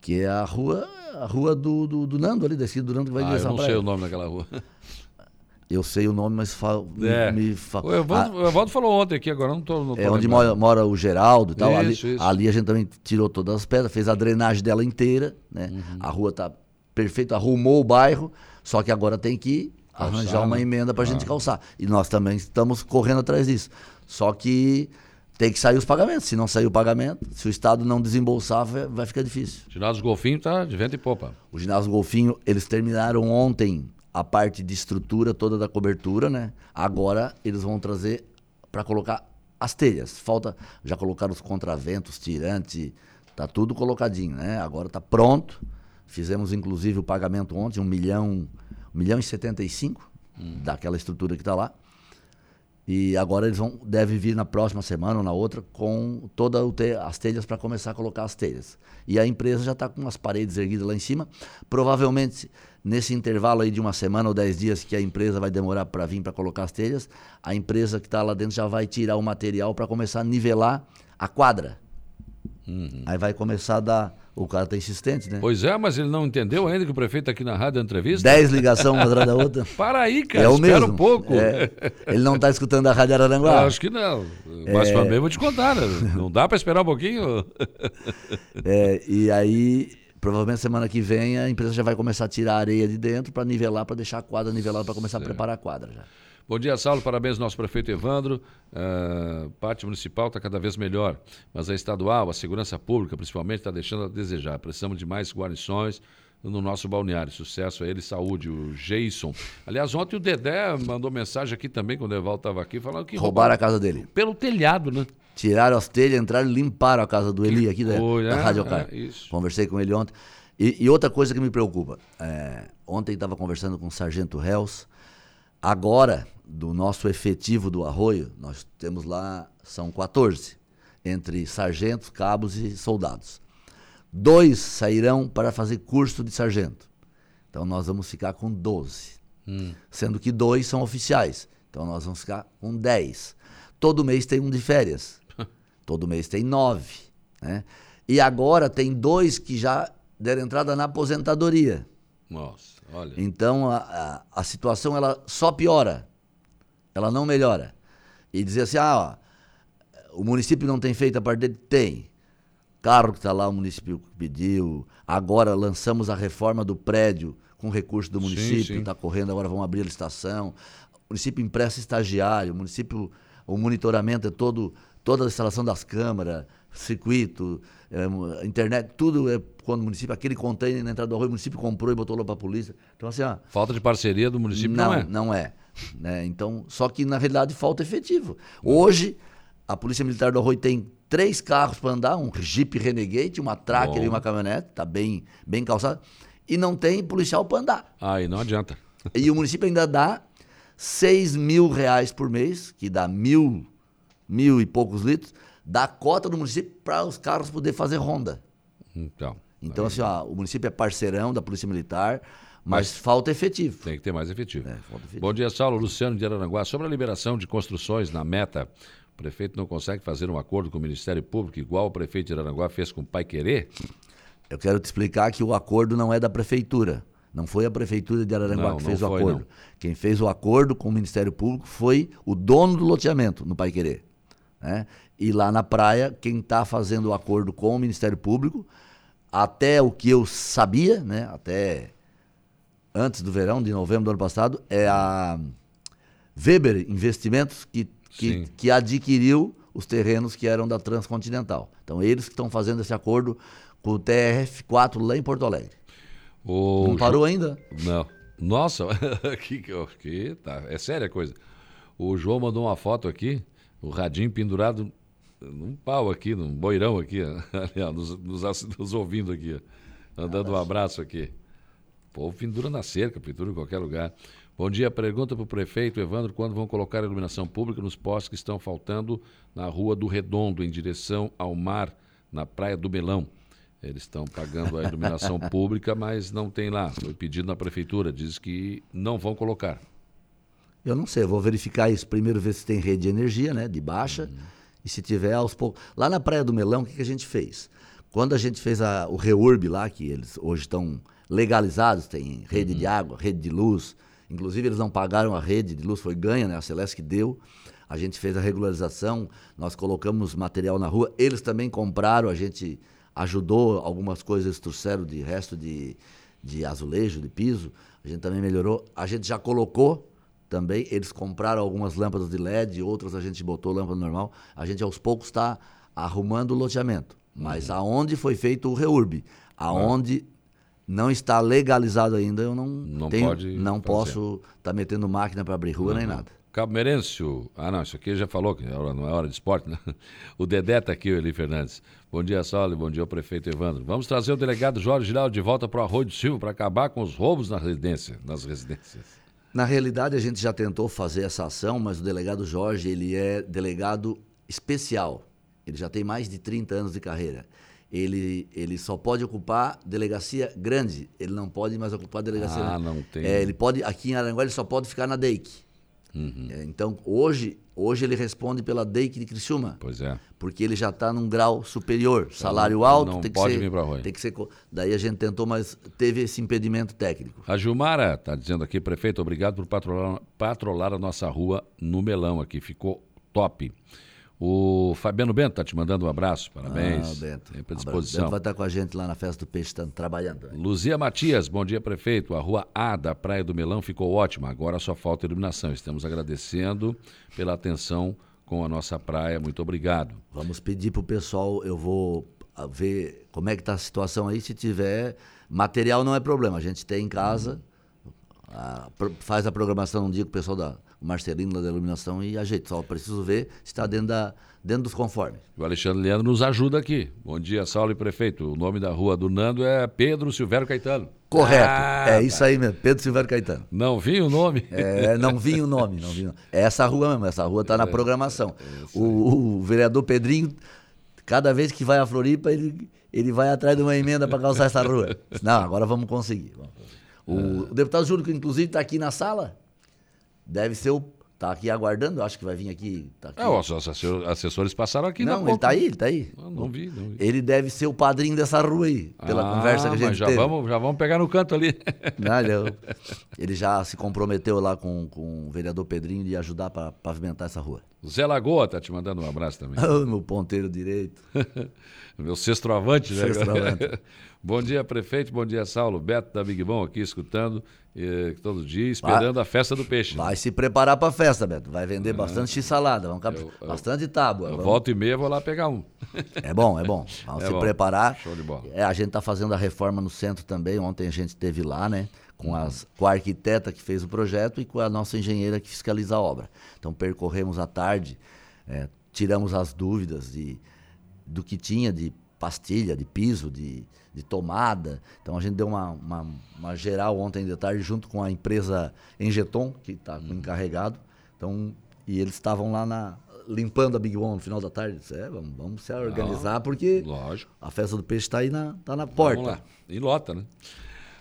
H: que é a rua, a rua do, do, do Nando ali, da esquina do Nando que vai em
A: Ah, eu
H: direção
A: não
H: à praia.
A: sei o nome daquela rua.
H: Eu sei o nome, mas fa, me-
A: É.
H: me fa-
A: O Evaldo, o Evaldo falou ontem aqui, agora não tô, não tô
H: é onde mora, mora o Geraldo e tal. ali,
A: Isso, isso.
H: ali a gente também tirou todas as pedras, fez a drenagem dela inteira, né?
A: Uhum.
H: A rua tá perfeita, arrumou o bairro, só que agora tem que
A: Calçar,
H: arranjar uma
A: né?
H: emenda pra gente
A: Ah.
H: calçar. E nós também estamos correndo atrás disso. Só que tem que sair os pagamentos. Se não sair o pagamento, se o Estado não desembolsar, vai vai ficar difícil.
A: Ginásio Golfinho tá de vento e popa.
H: O ginásio Golfinho, eles terminaram ontem a parte de estrutura toda da cobertura, né? Agora eles vão trazer para colocar as telhas. Falta, já colocaram os contraventos, tirante, tá tudo colocadinho, né? Agora tá pronto. Fizemos inclusive o pagamento ontem, um milhão, um milhão e setenta e cinco daquela estrutura que tá lá. E agora eles vão deve vir na próxima semana ou na outra com todas as telhas para começar a colocar as telhas. E a empresa já está com as paredes erguidas lá em cima. Provavelmente nesse intervalo aí de uma semana ou dez dias que a empresa vai demorar para vir para colocar as telhas, a empresa que está lá dentro já vai tirar o material para começar a nivelar a quadra. Aí vai começar a dar. O cara tá insistente, né?
A: Pois é, mas ele não entendeu ainda que o prefeito aqui na rádio entrevista.
H: Dez ligações uma atrás da outra.
A: Para aí, cara,
H: É o
A: espera
H: mesmo.
A: um pouco.
H: É. Ele não está escutando a Rádio Araranguá.
A: Eu acho que não. Mas
H: É.
A: também vou te contar, né? Não dá para esperar um pouquinho?
H: É, e aí, provavelmente semana que vem, a empresa já vai começar a tirar a areia de dentro para nivelar, para deixar a quadra nivelada, para começar a preparar a quadra já.
A: Bom dia, Saulo. Parabéns ao nosso prefeito Evandro. A parte municipal está cada vez melhor, mas a estadual, a segurança pública, principalmente, está deixando a desejar. Precisamos de mais guarnições no nosso balneário. Sucesso a ele, saúde. O Jason. Aliás, ontem o Dedé mandou mensagem aqui também, quando o Evaldo estava aqui, falando que
H: Roubaram a casa dele.
A: pelo telhado, né?
H: Tiraram as telhas, entraram e limparam a casa do Eli aqui da,
A: coisa,
H: da
A: é,
H: Rádio Car.
A: é.
H: Conversei com ele ontem. E, e outra coisa que me preocupa. é, ontem estava conversando com o Sargento Hells. Agora, do nosso efetivo do Arroio, nós temos lá, são 14, entre sargentos, cabos e soldados. Dois sairão para fazer curso de sargento. Então nós vamos ficar com 12. Sendo que dois são oficiais. Então nós vamos ficar com 10. Todo mês tem um de férias. Todo mês tem nove. Né? E agora tem dois que já deram entrada na aposentadoria.
A: Nossa, olha.
H: Então a, a, a situação ela só piora. Ela não melhora. E dizer assim, ah, ó, o município não tem feito a parte dele? Tem. Carro que está lá, o município pediu. Agora lançamos a reforma do prédio com recurso do município, está correndo, agora vamos abrir a licitação. O município empresta estagiário, o município, o monitoramento é todo, toda a instalação das câmaras, circuito, é, internet, tudo é quando o município, aquele container na entrada do arroio, o município comprou e botou lá para a polícia. Então, assim, ó,
A: Falta de parceria do município não,
H: não
A: é.
H: Não é. Né? Então, só que na realidade falta efetivo. Hoje, a Polícia Militar do Arroio tem três carros para andar, um Jeep Renegade, uma Tracker
A: Bom.
H: e uma caminhonete, tá bem, bem calçado, e não tem policial para andar.
A: Aí não adianta.
H: E o município ainda dá 6 mil reais por mês, que dá mil, mil e poucos litros, da cota do município para os carros poder fazer ronda.
A: Então,
H: Então, assim, ó, o município é parceirão da Polícia Militar, mas, falta efetivo.
A: tem que ter mais efetivo.
H: É, efetivo.
A: Bom dia, Saulo. Luciano de Araranguá. Sobre a liberação de construções na meta, o prefeito não consegue fazer um acordo com o Ministério Público, igual o prefeito de Araranguá fez com o Pai Querer?
H: Eu quero te explicar que o acordo não é da prefeitura. Não foi a prefeitura de Araranguá
A: Não,
H: que fez o
A: foi,
H: acordo.
A: não.
H: Quem fez o acordo com o Ministério Público foi o dono do loteamento no Pai Querer. Né? E lá na praia, quem está fazendo o acordo com o Ministério Público, até o que eu sabia, né? até antes do verão, de novembro do ano passado, é a Weber Investimentos que, que, que adquiriu os terrenos que eram da Transcontinental. Então, eles que estão fazendo esse acordo com o TRF4 lá em Porto Alegre.
A: O
H: Não parou ainda?
A: Não. Nossa, que, que tá. É séria a coisa. O João mandou uma foto aqui, o radinho pendurado num pau aqui, num boirão aqui, ó, ali, ó, nos, nos, nos ouvindo aqui, ó, dando um abraço aqui. O povo pendura na cerca, pendura em qualquer lugar. Bom dia, pergunta para o prefeito Evandro quando vão colocar a iluminação pública nos postes que estão faltando na Rua do Redondo, em direção ao mar, na Praia do Melão. Eles estão pagando a iluminação pública, mas não tem lá. Foi pedido na prefeitura, diz que não vão colocar.
H: Eu não sei, eu vou verificar isso. Primeiro ver se tem rede de energia, né? De baixa. E se tiver aos poucos. Lá na Praia do Melão, o que, que a gente fez? Quando a gente fez a- o Reurb lá, que eles hoje estão legalizados, tem rede de água, rede de luz. Inclusive, eles não pagaram a rede de luz, foi ganha, né? A Celeste que deu. A gente fez a regularização, nós colocamos material na rua. Eles também compraram, a gente ajudou, algumas coisas eles trouxeram de resto de, de azulejo, de piso. A gente também melhorou. A gente já colocou também. Eles compraram algumas lâmpadas de LED, outras a gente botou lâmpada normal. A gente aos poucos está arrumando o loteamento. Mas aonde foi feito o reurb, aonde não está legalizado ainda, eu não,
A: Não
H: tenho,
A: pode
H: não
A: fazer.
H: posso estar metendo máquina para abrir rua nem nada.
A: Cabo Merêncio. Ah, não, isso aqui já falou, que é não é hora de esporte, né? O Dedé está aqui, o Eli Fernandes. Bom dia, Saulo, bom dia ao prefeito Evandro. Vamos trazer o delegado Jorge Giraldo de volta para o Arroio do Silva para acabar com os roubos na residência, nas residências.
H: Na realidade, a gente já tentou fazer essa ação, mas o delegado Jorge, ele é delegado especial. Ele já tem mais de 30 anos de carreira. Ele, ele só pode ocupar delegacia grande. Ele não pode mais ocupar delegacia...
A: Ah, não tem.
H: É, ele pode, aqui em Aranguá, ele só pode ficar na DEIC.
A: Uhum.
H: É, então, hoje, hoje ele responde pela DEIC de Criciúma.
A: Pois é.
H: Porque ele já está num grau superior, salário alto,
A: não
H: tem que
A: pode
H: ser,
A: vir pra Arroio.
H: tem que ser. Daí a gente tentou, mas teve esse impedimento técnico.
A: A Gilmara está dizendo aqui, prefeito, obrigado por patrolar, patrolar a nossa rua no Melão aqui, ficou top. O Fabiano Bento está te mandando um abraço, parabéns.
H: Ah, Bento.
A: Sempre à disposição.
H: Bento vai estar com a gente lá na festa do peixe, tá trabalhando.
A: Luzia Matias, bom dia, prefeito. A rua A da Praia do Melão ficou ótima, agora só falta iluminação. Estamos agradecendo pela atenção com a nossa praia. Muito obrigado.
H: Vamos pedir pro pessoal, eu vou ah, ver como é que tá a situação aí. Se tiver material, não é problema. A gente tem em casa, ah, pro- faz a programação um dia com o pessoal da o Marcelino lá da iluminação e ajeita. Só preciso ver se está dentro, da, dentro dos conformes.
A: O Alexandre Leandro nos ajuda aqui. Bom dia, Saulo e prefeito. O nome da rua do Nando é Pedro Silvério Caetano.
H: Correto.
A: Ah,
H: é isso aí mesmo. Pedro Silvério Caetano.
A: Não vi o nome?
H: É, não vinha o nome, não vinha. É essa rua mesmo, essa rua está na programação. O, o vereador Pedrinho, cada vez que vai a Floripa, ele, ele vai atrás de uma emenda para calçar essa rua. Não, agora vamos conseguir. vamos conseguir. O, o deputado Júlio, que inclusive está aqui na sala, deve ser o. Está aqui aguardando, acho que vai vir aqui. tá aqui.
A: É, os assessor- assessores passaram aqui
H: não, ele
A: ponta.
H: está aí, ele está aí.
A: Ah, não vi, não vi.
H: Ele deve ser o padrinho dessa rua aí, pela
A: Ah,
H: conversa que a gente
A: já
H: teve.
A: Vamos, já vamos pegar no canto ali.
H: Não, ele, ele já se comprometeu lá com, com o vereador Pedrinho de ajudar para pavimentar essa rua.
A: Zé Lagoa tá te mandando um abraço também.
H: Oh, meu ponteiro direito.
A: Meu sextroavante, né?
H: Sextroavante.
A: bom dia, prefeito. Bom dia, Saulo. Beto da Big Bom aqui escutando eh, todo dia, esperando a festa do peixe.
H: Vai se preparar pra festa, Beto. Vai vender bastante x-salada, bastante tábua.
A: Eu
H: vamos-
A: volto e meia, vou lá pegar um.
H: É bom, é bom. Vamos
A: É
H: se
A: bom.
H: preparar.
A: Show de bola.
H: É, a gente tá fazendo a reforma no centro também. Ontem a gente esteve lá, né? Com, as, com a arquiteta que fez o projeto e com a nossa engenheira que fiscaliza a obra. Então percorremos à tarde, é, tiramos as dúvidas de, do que tinha de pastilha, de piso, de, de tomada. Então a gente deu uma, uma, uma geral ontem de tarde junto com a empresa Engeton, que está
A: Uhum.
H: encarregado. Então, e eles estavam lá na, limpando a Big One no final da tarde. Disse, é, vamos, vamos se organizar porque
A: Lógico.
H: a festa do peixe está aí na, tá na porta.
A: Vamos lá. E lota, né?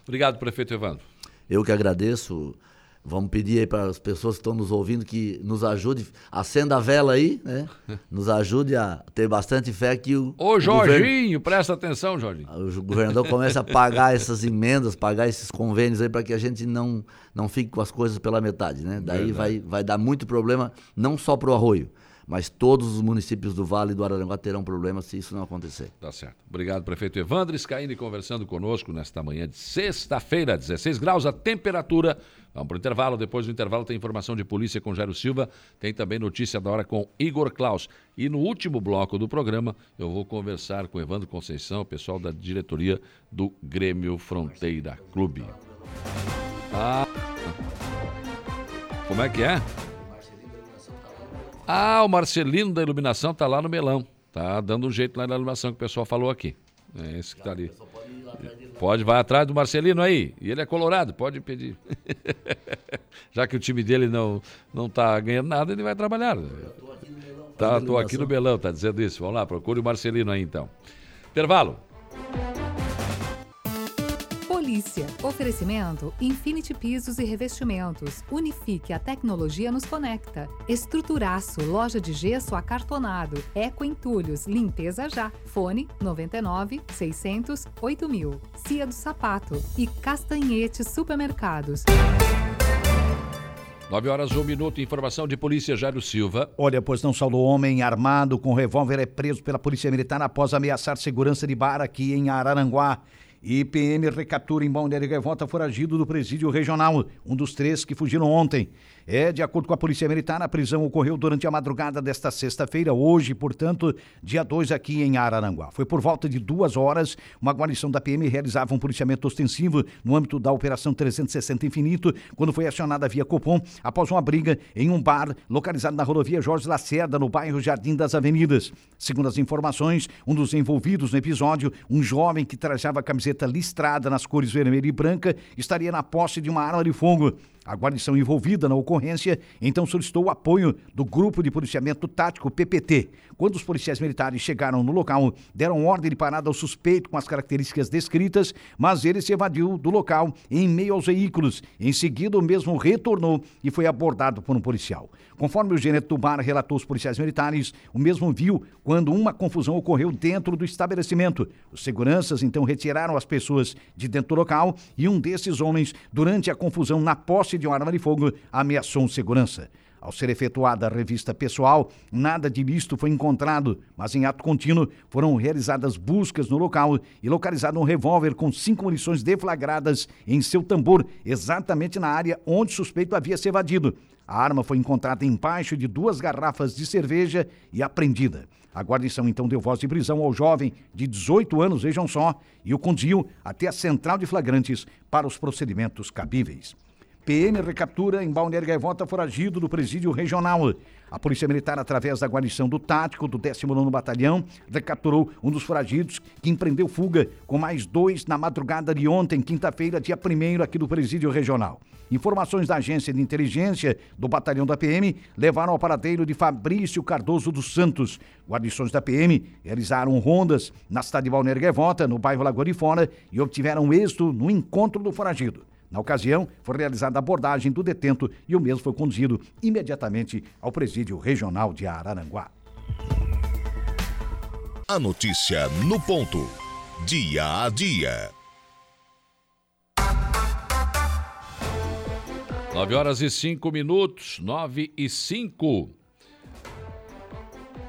A: Obrigado, prefeito Evandro.
H: Eu que agradeço. Vamos pedir aí para as pessoas que estão nos ouvindo que nos ajude, acenda a vela aí, né? Nos ajude a ter bastante fé que o,
A: Ô,
H: o governo-
A: Jorginho, presta atenção, Jorginho.
H: o governador comece a pagar essas emendas, pagar esses convênios aí para que a gente não, não fique com as coisas pela metade, né? Daí vai, vai dar muito problema, não só para o arroio, mas todos os municípios do Vale do Araranguá terão problemas se isso não acontecer.
A: Tá certo. Obrigado, prefeito Evandro Scaini, conversando conosco nesta manhã de sexta-feira, 16 graus a temperatura. Vamos para o intervalo. Depois do intervalo tem informação de polícia com Jairo Silva. Tem também notícia da hora com Igor Klaus. E no último bloco do programa, eu vou conversar com Evandro Conceição, o pessoal da diretoria do Grêmio Fronteira Clube. Ah. Como é que é? Ah, o Marcelino da iluminação tá lá no melão. Tá dando um jeito lá na iluminação que o pessoal falou aqui. É esse que tá ali. Pode, vai atrás do Marcelino aí. E ele é colorado, pode pedir. Já que o time dele não, não tá ganhando nada, ele vai trabalhar. Tá, tô aqui no melão, tá dizendo isso. Vamos lá, procure o Marcelino aí então. Intervalo.
I: Polícia. Oferecimento Infinity Pisos e Revestimentos. Unifique a tecnologia nos conecta. Estruturaço, loja de gesso acartonado. Eco Entulhos, limpeza já. Fone 99 600 8000. Cia do Sapato e Castanhete Supermercados.
A: 9 horas, 1 minuto. Informação de polícia Jairo Silva.
C: Olha, pois não saldo homem armado com revólver é preso pela Polícia Militar após ameaçar segurança de bar aqui em Araranguá. IPM recaptura em Balneário Gaivota foragido do presídio regional, um dos três que fugiram ontem. É, de acordo com a Polícia Militar, a prisão ocorreu durante a madrugada desta sexta-feira, hoje, portanto, dia 2 aqui em Araranguá. Foi por volta de duas horas, uma guarnição da PM realizava um policiamento ostensivo no âmbito da Operação 360 Infinito, quando foi acionada via Copom após uma briga em um bar localizado na rodovia Jorge Lacerda, no bairro Jardim das Avenidas. Segundo as informações, um dos envolvidos no episódio, um jovem que trajava camiseta listrada nas cores vermelha e branca, estaria na posse de uma arma de fogo. A guarnição envolvida na ocorrência então solicitou o apoio do Grupo de Policiamento Tático PPT. Quando os policiais militares chegaram no local, deram ordem de parada ao suspeito com as características descritas, mas ele se evadiu do local em meio aos veículos. Em seguida, o mesmo retornou e foi abordado por um policial. Conforme o gerente do bar relatou aos policiais militares, o mesmo viu quando uma confusão ocorreu dentro do estabelecimento. Os seguranças então retiraram as pessoas de dentro do local e um desses homens, durante a confusão na posse de uma arma de fogo, ameaçou um segurança. Ao ser efetuada a revista pessoal, nada de visto foi encontrado, mas em ato contínuo foram realizadas buscas no local e localizado um revólver com cinco munições deflagradas em seu tambor, exatamente na área onde o suspeito havia se evadido. A arma foi encontrada embaixo de duas garrafas de cerveja e apreendida. A guarnição então deu voz de prisão ao jovem de 18 anos, vejam só, e o conduziu até a central de flagrantes para os procedimentos cabíveis. PM recaptura em Balneário Gaivota foragido do presídio regional. A Polícia Militar, através da guarnição do tático do 19º Batalhão, recapturou um dos foragidos que empreendeu fuga com mais dois na madrugada de ontem, quinta-feira, dia 1 aqui do presídio regional. Informações da agência de inteligência do batalhão da PM levaram ao paradeiro de Fabrício Cardoso dos Santos. Guarnições da PM realizaram rondas na cidade de Balneário no bairro Lagoa de Fora, e obtiveram êxito no encontro do foragido. Na ocasião, foi realizada a abordagem do detento e o mesmo foi conduzido imediatamente ao presídio regional de Araranguá.
G: A notícia no ponto. Dia a dia.
A: 9 horas e 5 minutos, 9 e 5.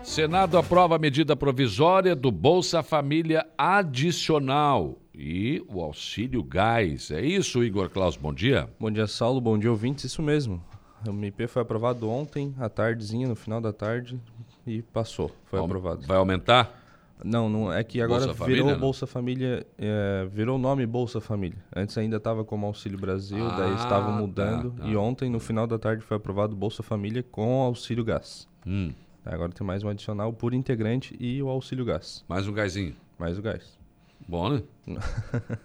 A: Senado aprova a medida provisória do Bolsa Família adicional e o auxílio gás. É isso, Igor Klaus, bom dia.
J: Bom dia, Saulo, bom dia, ouvintes, isso mesmo. O MP foi aprovado ontem, à tardezinha, no final da tarde, e passou, foi
A: Vai-
J: aprovado.
A: Vai aumentar?
J: Não, não é que agora
A: Bolsa
J: virou
A: Família?
J: Bolsa Família, é, virou o nome Bolsa Família. Antes ainda estava como Auxílio Brasil,
A: Ah,
J: daí estavam
A: tá,
J: mudando,
A: tá.
J: e ontem, no final da tarde, foi aprovado Bolsa Família com Auxílio Gás.
A: Hum,
J: Agora tem mais um adicional por integrante e o Auxílio Gás,
A: mais um gásinho.
J: mais o gás.
A: Bom, né?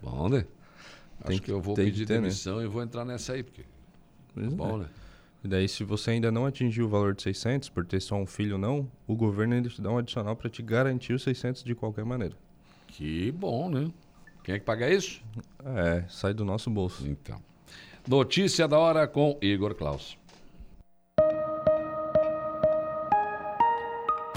A: Bom, né? Acho
J: Tem
A: que eu vou
J: que
A: pedir
J: ter, né?
A: demissão e vou entrar nessa aí, porque
J: Pois
A: é
J: é.
A: bom, né?
J: E daí, se você ainda não atingiu o valor de 600, por ter só um filho ou não, o governo ainda te dá um adicional para te garantir os 600 de qualquer maneira.
A: Que bom, né? Quem é que paga isso?
J: É, sai do nosso bolso.
A: Então. Notícia da hora com Igor Klaus.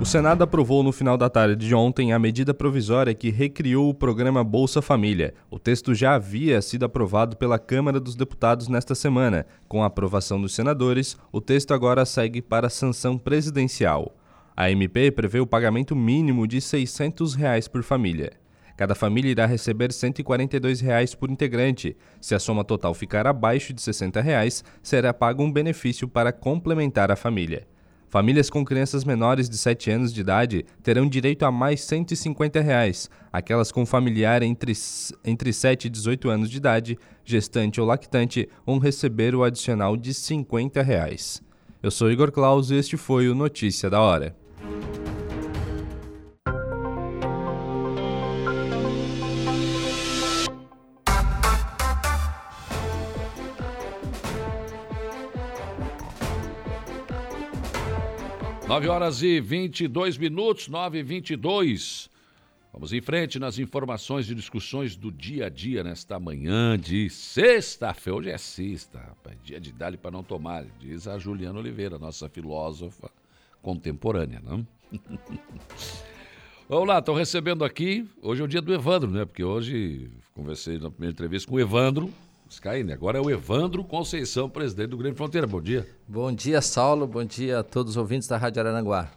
J: O Senado aprovou no final da tarde de ontem a medida provisória que recriou o programa Bolsa Família. O texto já havia sido aprovado pela Câmara dos Deputados nesta semana. Com a aprovação dos senadores, o texto agora segue para a sanção presidencial. A MP prevê o pagamento mínimo de 600 reais por família. Cada família irá receber 142 reais por integrante. Se a soma total ficar abaixo de 60 reais, será pago um benefício para complementar a família. Famílias com crianças menores de 7 anos de idade terão direito a mais 150 reais. Aquelas com familiar entre, entre 7 e 18 anos de idade, gestante ou lactante, vão receber o adicional de 50 reais. Eu sou Igor Claus e este foi o Notícia da Hora.
A: Nove horas e 22 minutos, 9 e 22. Vamos em frente nas informações e discussões do dia a dia nesta manhã de sexta-feira. Hoje é sexta, rapaz, dia de dali para não tomar, diz a Juliana Oliveira, nossa filósofa contemporânea, não? Vamos lá, estou recebendo aqui, hoje é o dia do Evandro, né? Porque hoje conversei na primeira entrevista com o Evandro Scaini, agora é o Evandro Conceição, presidente do Grande Fronteira. Bom dia.
K: Bom dia, Saulo. Bom dia a todos os ouvintes da Rádio Araranguá.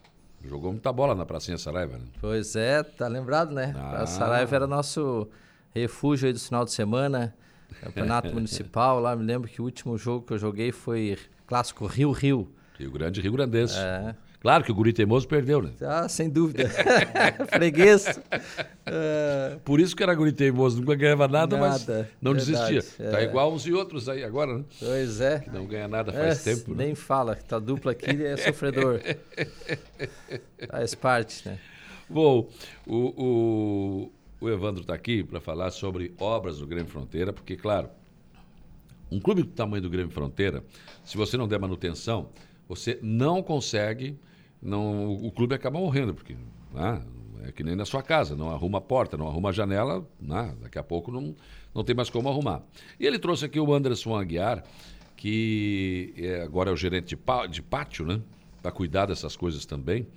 A: Jogou muita bola na Pracinha Saraiva, né?
K: Pois é, tá lembrado, né?
A: Ah.
K: A Saraiva era nosso refúgio aí do final de semana, campeonato municipal lá. Me lembro que o último jogo que eu joguei foi clássico Rio-Rio.
A: Rio Grande, Rio Grandense.
K: É.
A: Claro que o Guri Teimoso perdeu, né?
K: Ah, sem dúvida. Freguês. É,
A: Por isso que era Guri Teimoso, nunca ganhava nada, mas
K: Nada,
A: não
K: verdade,
A: desistia. Tá
K: é.
A: igual uns e outros aí agora, né?
K: pois é.
A: Que não ganha nada faz
K: É,
A: tempo, né?
K: Nem fala, que tá dupla aqui é sofredor. Faz parte, né?
A: Bom, o, o, o Evandro está aqui para falar sobre obras do Grêmio Fronteira, porque, claro, um clube do tamanho do Grêmio Fronteira, se você não der manutenção, você não consegue, não, o clube acaba morrendo, porque né, é que nem na sua casa, não arruma a porta, não arruma a janela, né, daqui a pouco não, não tem mais como arrumar. E ele trouxe aqui o Anderson Aguiar, que é- agora é o gerente de, pá- de pátio, né? Para cuidar dessas coisas também.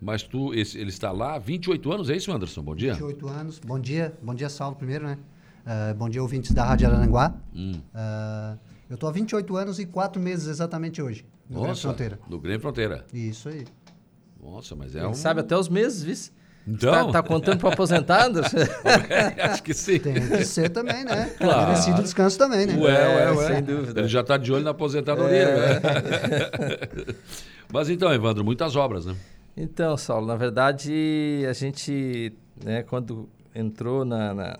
A: Mas tu, esse- ele está lá há 28 anos, é isso, Anderson? Bom dia.
L: 28 anos. Bom dia, bom dia, Saulo, primeiro, né? Ah, bom dia, ouvintes da Rádio Araranguá.
A: Hum.
L: Ah, eu estou há 28 anos e 4 meses exatamente hoje, no Grande
A: Nossa,
L: Fronteira.
A: do Grêmio Fronteira.
L: Isso aí.
A: Nossa, mas é
K: Ele
A: um...
K: sabe até os meses, vice?
A: Então...
K: Tá, tá contando para aposentar, Anderson?
A: Acho que sim.
L: Tem que ser também, né?
A: Claro.
L: Merecido descanso também, né?
A: Ué, ué,
K: É,
A: ué.
K: sem dúvida.
A: Ele já está de olho na aposentadoria.
K: É.
A: né? Mas então, Evandro, muitas obras, né?
K: Então, Saulo, na verdade, a gente, né, quando entrou na, na,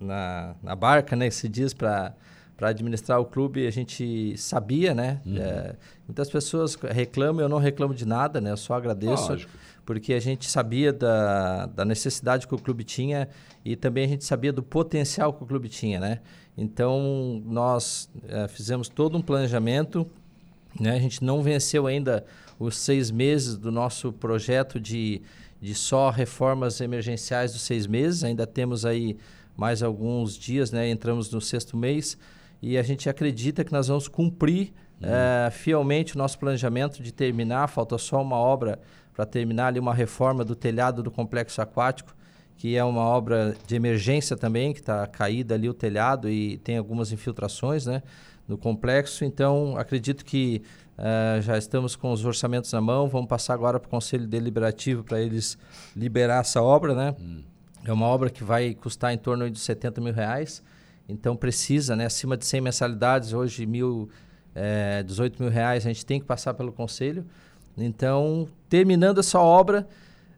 K: na, na barca, né, esses dias para para administrar o clube, a gente sabia, né?
A: Uhum.
K: é, muitas pessoas reclamam, eu não reclamo de nada, né? Eu só agradeço,
A: Lógico.
K: porque a gente sabia da, da necessidade que o clube tinha e também a gente sabia do potencial que o clube tinha, né? Então, nós é, fizemos todo um planejamento, né? A gente não venceu ainda os seis meses do nosso projeto de, de só reformas emergenciais dos seis meses. Ainda temos aí mais alguns dias, né? Entramos no sexto mês. E a gente acredita que nós vamos cumprir é, fielmente o nosso planejamento de terminar. Falta só uma obra para terminar ali uma reforma do telhado do complexo aquático, que é uma obra de emergência também, que está caída ali o telhado e tem algumas infiltrações né, no complexo. Então, acredito que uh, já estamos com os orçamentos na mão, vamos passar agora para o Conselho Deliberativo para eles liberar essa obra. Né? Hum. É uma obra que vai custar em torno de 70 mil reais, então precisa, né, acima de 100 mensalidades, hoje mil, é, 18 mil reais, a gente tem que passar pelo Conselho. Então, terminando essa obra,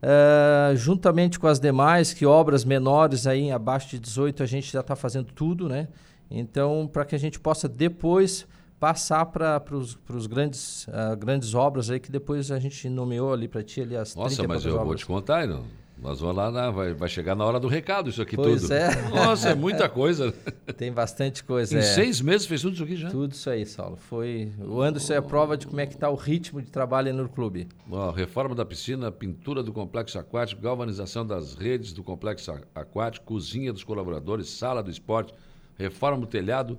K: uh, juntamente com as demais, que obras menores aí abaixo de 18 a gente já está fazendo tudo, né? Então, para que a gente possa depois passar para os grandes uh, grandes obras aí que depois a gente nomeou ali para ti ali as
A: Nossa, mas eu obras. vou te contar, não. Nós vamos lá, na, vai, vai chegar na hora do recado isso aqui
K: pois
A: tudo.
K: É.
A: Nossa, é muita coisa.
K: Tem bastante coisa.
A: Em
K: é.
A: seis meses fez tudo isso aqui já?
K: Tudo isso aí, Saulo. Foi... O Anderson oh. é a prova de como é que está o ritmo de trabalho no clube.
A: Oh, reforma da piscina, pintura do complexo aquático, galvanização das redes do complexo aquático, cozinha dos colaboradores, sala do esporte, reforma do telhado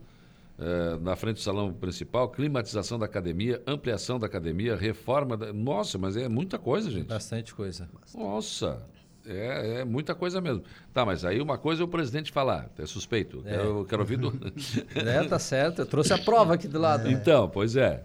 A: eh, na frente do salão principal, climatização da academia, ampliação da academia, reforma da... Nossa, mas é muita coisa, gente.
K: Bastante coisa.
A: Nossa. É, é, muita coisa mesmo. Tá, mas aí uma coisa é o presidente falar, é suspeito. É. Eu quero ouvir do.
K: é, tá certo. Eu trouxe a prova aqui do lado.
A: É. Então, pois é.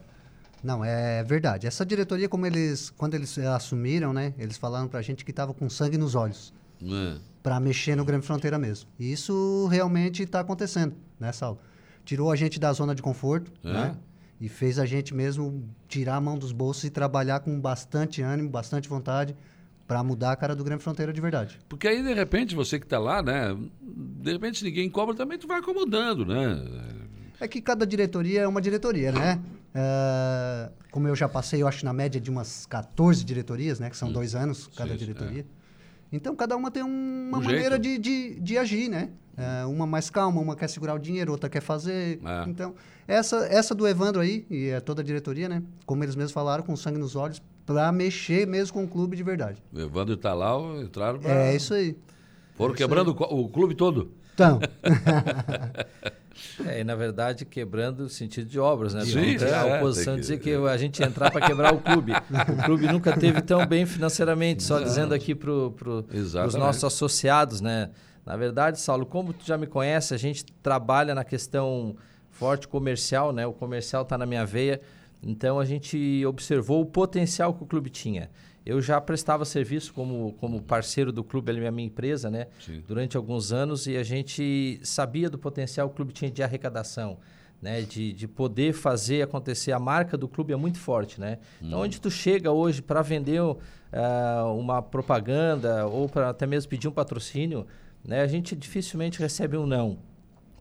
L: Não, é verdade. Essa diretoria, como eles, quando eles assumiram, né, eles falaram pra gente que estava com sangue nos olhos. É. Para mexer no Grande Fronteira mesmo. E isso realmente está acontecendo, né, Sal? Tirou a gente da zona de conforto, é. né? E fez a gente mesmo tirar a mão dos bolsos e trabalhar com bastante ânimo, bastante vontade para mudar a cara do Grande Fronteira de verdade.
A: Porque aí, de repente, você que está lá, né? De repente, ninguém cobra, também tu vai acomodando, né?
L: É que cada diretoria é uma diretoria, né? É, como eu já passei, eu acho, na média de umas 14 diretorias, né? Que são hum. dois anos cada Sim, diretoria. É. Então, cada uma tem um, uma um maneira de, de, de, agir, né? É, uma mais calma, uma quer segurar o dinheiro, outra quer fazer. É. Então, essa, essa do Evandro aí, e é toda a diretoria, né? Como eles mesmos falaram, com sangue nos olhos, para mexer mesmo com o clube de verdade.
A: O Evandro está lá, entraram pra...
L: É isso aí.
A: Foram é quebrando o, o clube todo.
L: Então.
K: É, e na verdade, quebrando o sentido de obras, né?
A: Sim,
K: é, a oposição que... dizer que a gente ia entrar para quebrar o clube. O clube nunca teve tão bem financeiramente, só Exato. dizendo aqui para pro, os nossos associados, né? Na verdade, Saulo, como tu já me conhece, a gente trabalha na questão forte comercial, né? O comercial está na minha veia. Então a gente observou o potencial que o clube tinha. Eu já prestava serviço como, como parceiro do clube, ali, minha empresa, né? Sim. Durante alguns anos e a gente sabia do potencial que o clube tinha de arrecadação. Né, de, de poder fazer acontecer. A marca do clube é muito forte, né? Então, hum. onde tu chega hoje para vender uh, uma propaganda ou para até mesmo pedir um patrocínio, né, a gente dificilmente recebe um não,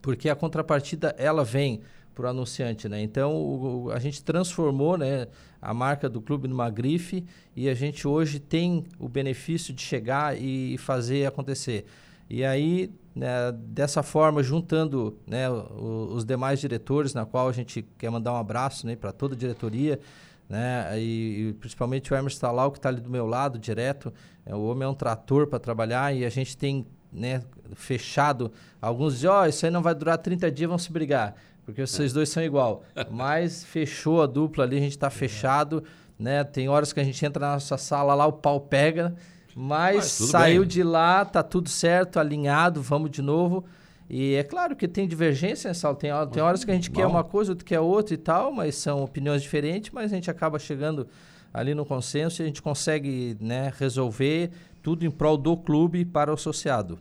K: porque a contrapartida ela vem para o anunciante, né? Então o, a gente transformou, né, a marca do clube numa grife e a gente hoje tem o benefício de chegar e fazer acontecer. E aí né, dessa forma, juntando né, os, os demais diretores, na qual a gente quer mandar um abraço né, para toda a diretoria, né, e, e principalmente o Emerson Talau, que está ali do meu lado, direto. É, o homem é um trator para trabalhar e a gente tem né, fechado. Alguns dizem, ó, oh, isso aí não vai durar 30 dias, vão se brigar porque vocês dois são igual. Mas fechou a dupla ali, a gente está fechado, né? Tem horas que a gente entra na nossa sala lá, o pau pega, mas, mas saiu bem. de lá, tá tudo certo, alinhado, vamos de novo. E é claro que tem divergência nessa aula. Tem, tem horas que a gente Bom. quer uma coisa, outra quer outra e tal, mas são opiniões diferentes, mas a gente acaba chegando ali no consenso e a gente consegue né, resolver tudo em prol do clube para o associado.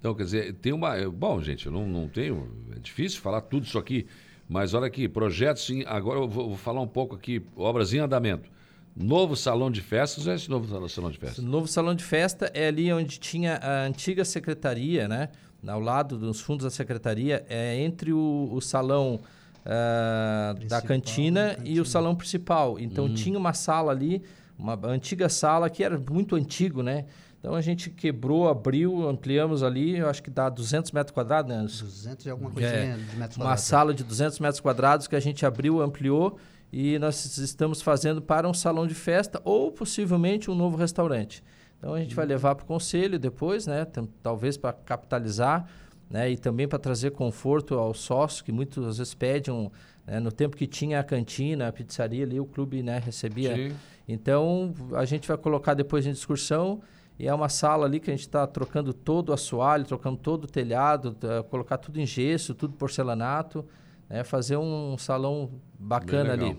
A: Então, quer dizer, tem uma. Bom, gente, eu não, não tenho. É difícil falar tudo isso aqui, mas olha aqui, projetos. Sim, agora eu vou, vou falar um pouco aqui, obras em andamento. Novo salão de festas é esse novo salão de festa?
K: novo salão de festa é ali onde tinha a antiga secretaria, né? Ao lado dos fundos da secretaria, é entre o, o salão uh, da cantina, cantina, e o salão principal. Então hum. tinha uma sala ali, uma antiga sala que era muito antigo, né? Então a gente quebrou, abriu, ampliamos ali, eu acho que dá 200 metros quadrados, né?
L: 200 e alguma coisinha é, de
K: metros Uma sala de 200 metros quadrados que a gente abriu, ampliou e nós estamos fazendo para um salão de festa ou possivelmente um novo restaurante. Então a gente vai levar para o conselho depois, né? Talvez para capitalizar né? E também para trazer conforto aos sócios que muitas vezes pedem né? no tempo que tinha a cantina, a pizzaria ali, o clube né, recebia. Sim. Então a gente vai colocar depois em discussão e é uma sala ali que a gente está trocando todo o assoalho, trocando todo o telhado, tá, colocar tudo em gesso, tudo porcelanato é fazer um salão bacana ali.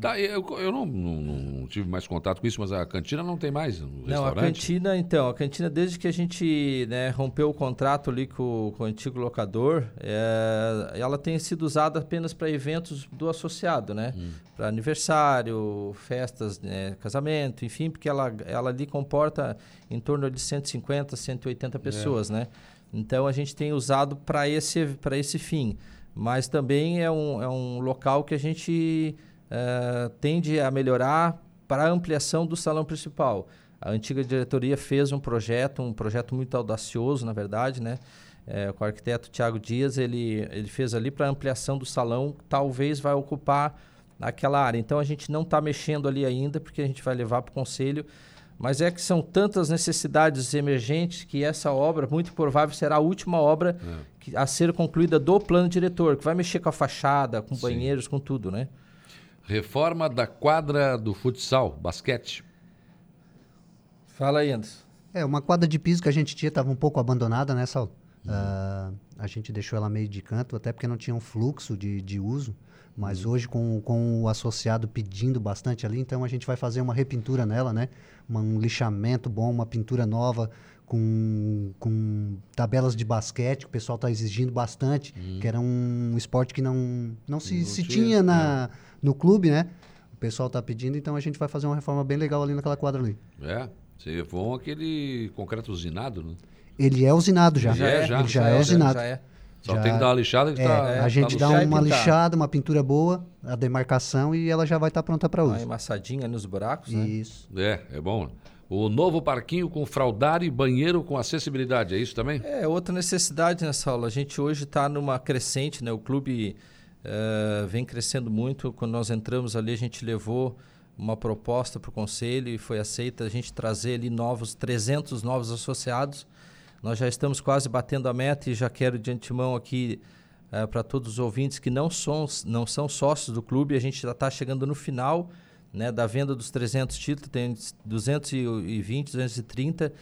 A: Tá, eu, eu não, não, não, tive mais contato com isso, mas a cantina não tem mais no não,
K: a cantina, então, a cantina desde que a gente né, rompeu o contrato ali com, com o antigo locador, é, ela tem sido usada apenas para eventos do associado, né? Hum. Para aniversário, festas, né, casamento, enfim, porque ela, ela ali comporta em torno de 150, 180 pessoas, é. né? Então a gente tem usado para esse, esse fim mas também é um, é um local que a gente uh, tende a melhorar para a ampliação do salão principal. A antiga diretoria fez um projeto, um projeto muito audacioso, na verdade, né? É, com o arquiteto Tiago Dias, ele, ele fez ali para ampliação do salão, talvez vai ocupar aquela área. Então a gente não está mexendo ali ainda, porque a gente vai levar para o conselho mas é que são tantas necessidades emergentes que essa obra, muito provável, será a última obra é. que, a ser concluída do plano diretor, que vai mexer com a fachada, com Sim. banheiros, com tudo, né?
A: Reforma da quadra do futsal, basquete.
K: Fala aí, Anderson.
L: É, uma quadra de piso que a gente tinha, estava um pouco abandonada, né, Saulo? Uhum. Uh, a gente deixou ela meio de canto, até porque não tinha um fluxo de, de uso. Mas uhum. hoje, com, com o associado pedindo bastante ali, então a gente vai fazer uma repintura nela, né? Um lixamento bom, uma pintura nova com, com tabelas de basquete, que o pessoal está exigindo bastante, hum. que era um esporte que não, não se, não se tinha na, é. no clube, né? O pessoal está pedindo, então a gente vai fazer uma reforma bem legal ali naquela quadra ali.
A: É, seria bom aquele concreto usinado, né?
L: Ele é usinado já.
A: já é, já,
L: Ele já, já é, é usinado. Já é.
A: Só já, tem que dar uma lixada que é, tá,
L: A gente tá dá uma lixada, uma pintura boa, a demarcação e ela já vai estar tá pronta para uso. Uma
K: amassadinha nos buracos, né?
L: Isso.
A: É, é bom. O novo parquinho com fraldar e banheiro com acessibilidade, é isso também?
K: É, outra necessidade nessa aula. A gente hoje está numa crescente, né? O clube uh, vem crescendo muito. Quando nós entramos ali, a gente levou uma proposta para o conselho e foi aceita a gente trazer ali novos, 300 novos associados nós já estamos quase batendo a meta e já quero de antemão aqui uh, para todos os ouvintes que não são, não são sócios do clube, a gente já está chegando no final né, da venda dos 300 títulos, tem 220, 230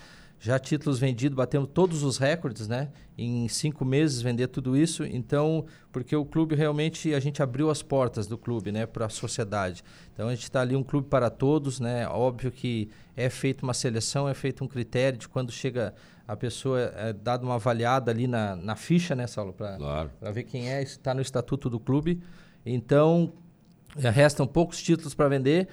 K: já títulos vendidos, batemos todos os recordes, né? Em cinco meses vender tudo isso. Então, porque o clube realmente a gente abriu as portas do clube, né, para a sociedade. Então a gente está ali um clube para todos, né? Óbvio que é feita uma seleção, é feito um critério de quando chega a pessoa é dada uma avaliada ali na, na ficha, né, Saulo? Para claro. ver quem é, está no estatuto do clube. Então, é, restam poucos títulos para vender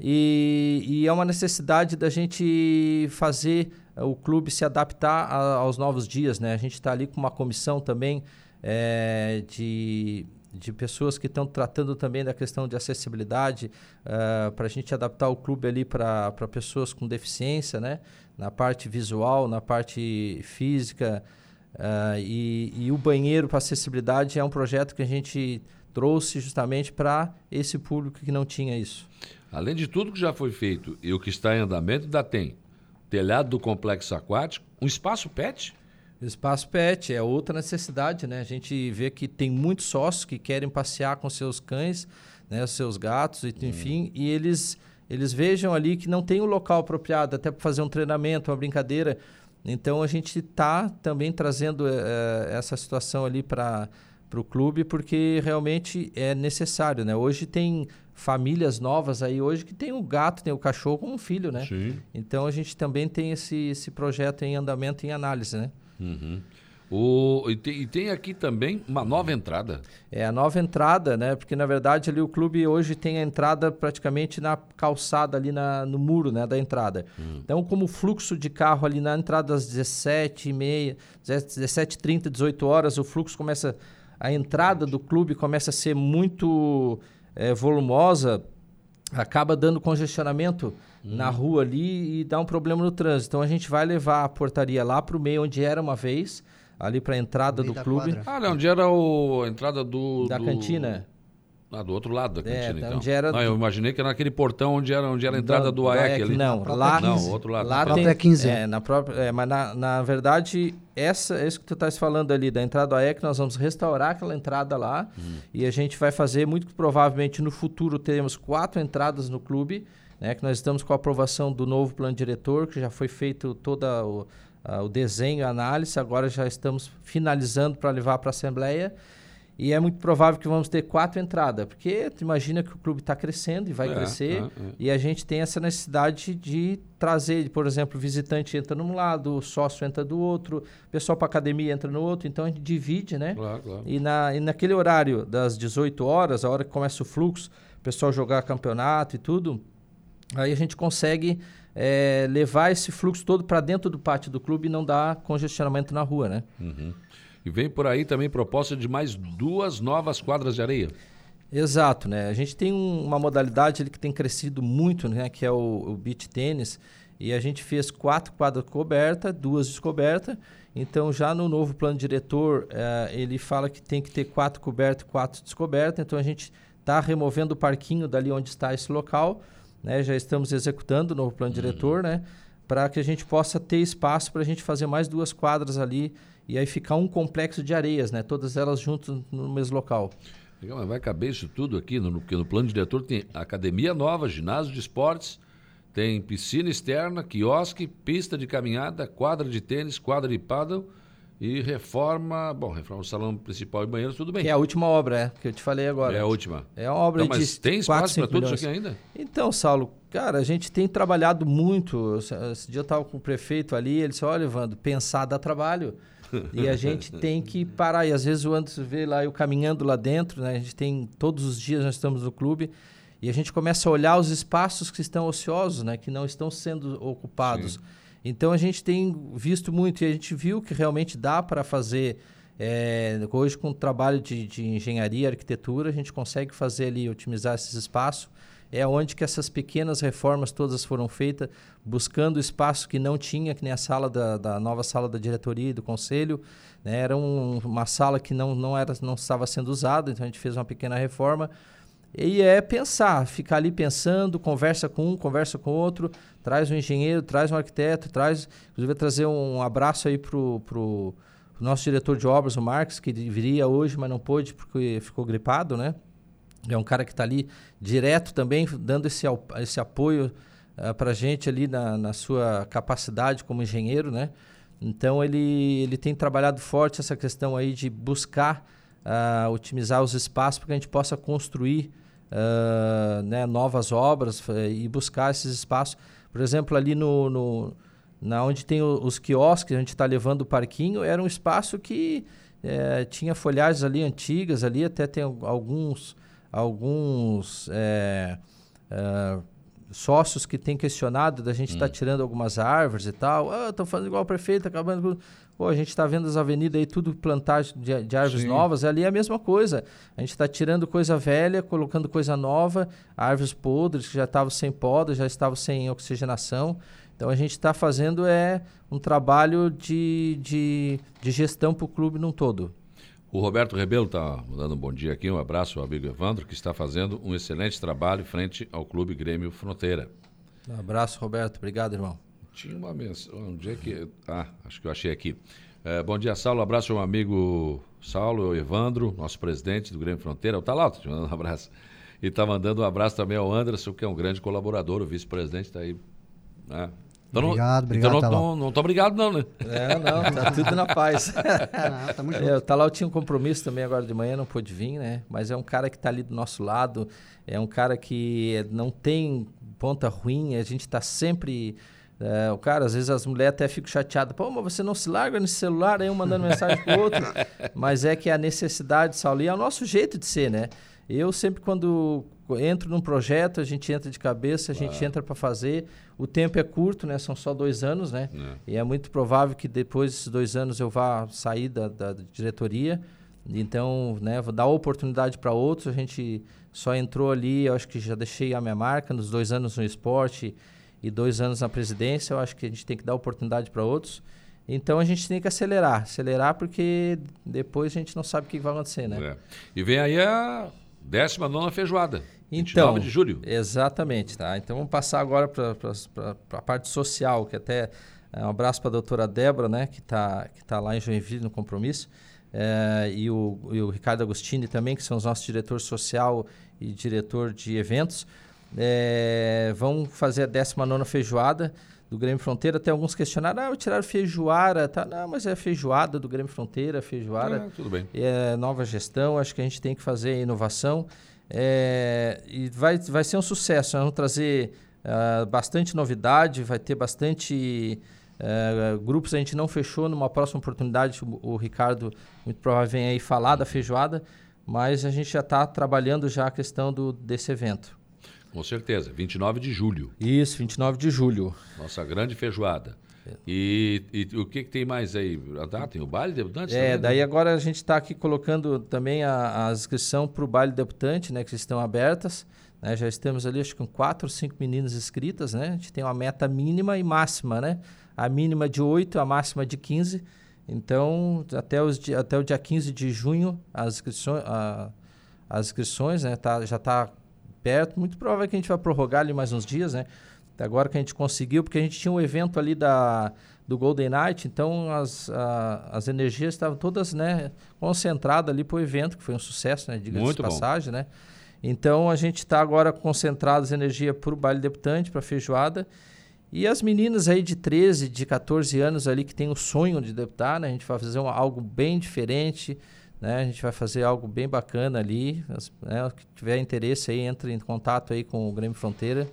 K: e, e, é uma necessidade da gente fazer o clube se adaptar a, aos novos dias, né? A gente está ali com uma comissão também é, de de pessoas que estão tratando também da questão de acessibilidade, uh, para a gente adaptar o clube ali para pessoas com deficiência, né? Na parte visual, na parte física. Uh, e, e, o banheiro para acessibilidade é um projeto que a gente trouxe justamente para esse público que não tinha isso.
A: Além de tudo que já foi feito e o que está em andamento, ainda tem telhado do complexo aquático, um espaço pet
K: o espaço pet é outra necessidade, né? A gente vê que tem muitos sócios que querem passear com seus cães, né, seus gatos, e, enfim, hum. e eles eles vejam ali que não tem o um local apropriado até para fazer um treinamento, uma brincadeira. Então a gente está também trazendo é, essa situação ali para para o clube porque realmente é necessário, né? Hoje tem famílias novas aí hoje que tem o gato, tem o cachorro como um filho, né? Sim. Então a gente também tem esse, esse projeto em andamento, em análise, né?
A: Uhum. O, e, tem, e, tem, aqui também uma nova entrada.
K: É, a nova entrada, né? Porque na verdade ali o clube hoje tem a entrada praticamente na calçada ali na, no muro, né? Da entrada. Hum. Então, como o fluxo de carro ali na entrada às 17h30, 17h30, 18 horas, o fluxo começa. A entrada do clube começa a ser muito é, volumosa, acaba dando congestionamento hum. na rua ali e dá um problema no trânsito. Então a gente vai levar a portaria lá para o meio onde era uma vez, ali para a entrada do clube.
A: Quadra. Ah, não, onde era o, a entrada do
K: da
A: do...
K: cantina.
A: Ah, do outro lado da
K: É,
A: cantina,
K: da
A: então.
K: onde era
A: não, eu imaginei que era naquele portão onde era, onde era a entrada do, AEC ali.
K: Não, lá,
A: Não,
L: 15.
A: outro lado.
K: Lá tem,
L: própria 15.
K: É, na própria, é, mas na, na verdade, essa, é isso que tu estás falando ali, da entrada do AEC, nós vamos restaurar aquela entrada lá e a gente vai fazer, muito provavelmente no futuro, teremos quatro entradas no clube, né, que nós estamos com a aprovação do novo plano diretor, que já foi feito todo o, a- o desenho a análise, agora já estamos finalizando para levar para a Assembleia. E é muito provável que vamos ter quatro entradas, porque tu imagina que o clube está crescendo e vai
A: É,
K: crescer,
A: é, é.
K: e a gente tem essa necessidade de trazer, por exemplo, o visitante entra num lado, o sócio entra do outro, o pessoal para academia entra no outro, então a gente divide, né?
A: Claro, claro.
K: E, na, e naquele horário das 18 horas, a hora que começa o fluxo, o pessoal jogar campeonato e tudo, aí a gente consegue eh, levar esse fluxo todo para dentro do pátio do clube e não dar congestionamento na rua, né?
A: Uhum. E vem por aí também proposta de mais duas novas quadras de areia.
K: Exato, né? A gente tem um- uma modalidade ali que tem crescido muito, né? Que é o, o beach tênis. E a gente fez quatro quadras cobertas, duas descobertas. Então, já no novo plano diretor, eh, ele fala que tem que ter quatro cobertas e quatro descobertas. Então, a gente está removendo o parquinho dali onde está esse local. Né? Já estamos executando o novo plano diretor, né? Para que a gente possa ter espaço para a gente fazer mais duas quadras ali. E aí ficar um complexo de areias, né? Todas elas juntas no mesmo local.
A: Legal, mas vai caber isso tudo aqui, no, porque no plano diretor tem academia nova, ginásio de esportes, tem piscina externa, quiosque, pista de caminhada, quadra de tênis, quadra de paddle e reforma, bom, reforma do salão principal e banheiro, tudo bem.
K: Que é a última obra, é, que eu te falei agora.
A: É a última.
K: É uma obra
A: Então, mas
K: de
A: tem espaço
K: 4,
A: para
K: 5
A: tudo isso aqui ainda?
K: Então, Saulo, cara, a gente tem trabalhado muito. Esse- dia eu estava com o prefeito ali, ele disse, olha, Evandro, pensar dá trabalho. e a gente tem que parar. E às vezes o Anderson vê lá eu caminhando lá dentro, né? A gente tem, todos os dias nós estamos no clube, e a gente começa a olhar os espaços que estão ociosos, né? Que não estão sendo ocupados. Então a gente tem visto muito, e a gente viu que realmente dá para fazer. é, hoje, com o trabalho de, de engenharia, arquitetura, a gente consegue fazer ali, otimizar esses espaços. É onde que essas pequenas reformas todas foram feitas, buscando espaço que não tinha, que nem a sala da, da nova sala da diretoria e do conselho. né? Era um- uma sala que não, não, era, não estava sendo usada, então a gente fez uma pequena reforma. E é pensar, ficar ali pensando, conversa com um, conversa com outro, traz um engenheiro, traz um arquiteto, traz. Inclusive, trazer um abraço aí pro, pro, nosso diretor de obras, o Marcos, que viria hoje, mas não pôde porque ficou gripado, né? É um cara que está ali direto também, dando esse, esse apoio para a gente ali na, na sua capacidade como engenheiro, né? Então ele, ele tem trabalhado forte essa questão aí de buscar ah, otimizar os espaços para que a gente possa construir ah, né, novas obras e buscar esses espaços. Por exemplo, ali no, no na onde tem o- os quiosques, a gente está levando o parquinho, era um espaço que eh, tinha folhagens ali antigas, ali até tem al- alguns, alguns eh, ah, sócios que têm questionado da gente estar tirando algumas árvores e tal. Ah, estão fazendo igual o prefeito, acabando com... Pô, a gente está vendo as avenidas aí, tudo plantagem de, de árvores
A: Sim.
K: novas, ali é a mesma coisa. A gente está tirando coisa velha, colocando coisa nova, árvores podres que já estavam sem poda, já estavam sem oxigenação. Então a gente está fazendo é um trabalho de, de, de gestão para o clube num todo.
A: O Roberto Rebelo está dando um bom dia aqui, um abraço ao amigo Evandro, que está fazendo um excelente trabalho frente ao Clube Grêmio Fronteira.
K: Um abraço, Roberto. Obrigado, irmão.
A: Tinha uma mensagem. Onde é que. Ah, acho que eu achei aqui. Eh, bom dia, Saulo. Abraço ao amigo Saulo, o Evandro, nosso presidente do Grêmio Fronteira. Tá lá, te mandando um abraço. E está mandando um abraço também ao Anderson, que é um grande colaborador, o vice-presidente está aí. né? Então não-
L: Obrigado, obrigado,
A: Então não,
L: Talal.
A: não, não tô obrigado, não, né?
K: É, não, tá tudo na paz.
L: Não, tamo junto.
K: É, o Talal tinha um compromisso também agora de manhã, não pôde vir, né? Mas é um cara que está ali do nosso lado, é um cara que não tem ponta ruim, a gente está sempre. É, o cara, às vezes as mulheres até ficam chateadas, pô, mas você não se larga nesse celular, aí um mandando mensagem pro outro. Mas é que a necessidade, Saulo, e é o nosso jeito de ser, né? Eu sempre, quando entro num projeto, a gente entra de cabeça, a gente entra para fazer. O tempo é curto, né? São só dois anos, né? E é muito provável que depois desses dois anos eu vá sair da, da diretoria. Então, né, vou dar oportunidade para outros. A gente só entrou ali, eu acho que já deixei a minha marca nos dois anos no esporte e dois anos na presidência. Eu acho que a gente tem que dar oportunidade para outros. Então a gente tem que acelerar, acelerar porque depois a gente não sabe o que vai acontecer, né?
A: É. E vem aí a, Décima nona feijoada.
K: Então,
A: 29 de julho.
K: Exatamente, tá? Então vamos passar agora para a parte social, que até é, um abraço para a doutora Débora, né, que está que tá lá em Joinville no compromisso, é, e, o, e o Ricardo Agostini também, que são os nossos diretor social e diretor de eventos. É, vão fazer a 19 feijoada do Grêmio Fronteira. Tem alguns questionaram, ah, tiraram feijoara, tá? Não, mas é feijoada do Grêmio Fronteira, feijoara.
A: É, tudo bem.
K: É nova gestão, acho que a gente tem que fazer inovação. É, e vai, vai ser um sucesso. Vamos trazer uh, bastante novidade, vai ter bastante uh, grupos. A gente não fechou numa próxima oportunidade. O, o Ricardo, muito provavelmente, vem aí falar da feijoada, mas a gente já está trabalhando já a questão do, desse evento.
A: Com certeza, 29 de julho.
K: Isso, 29 de julho.
A: Nossa grande feijoada. E, e, o que, que, tem mais aí? Ah, tem o baile debutante?
K: É, também, né? daí agora a gente está aqui colocando também a, a inscrição para o baile debutante, né? Que estão abertas. Né? Já estamos ali, acho que com quatro ou cinco meninas inscritas, né? A gente tem uma meta mínima e máxima, né? A mínima de 8, a máxima de 15. Então, até, os, até o dia 15 de junho, as inscrições, a, as inscrições né? Tá, já está perto. Muito provável que a gente vai prorrogar ali mais uns dias, né? Até agora que a gente conseguiu, porque a gente tinha um evento ali da, do Golden Night, então as, a, as energias estavam todas né, concentradas ali para o evento, que foi um sucesso, né? Diga-se de passagem, bom. né? Então a gente está agora concentrado as energias para o baile debutante, para a feijoada. E as meninas aí de 13, de 14 anos ali que tem o sonho de deputar, né? A gente vai fazer um, algo bem diferente, né? A gente vai fazer algo bem bacana ali. Né? Que tiver interesse aí, entre em contato aí com o Grêmio Fronteira.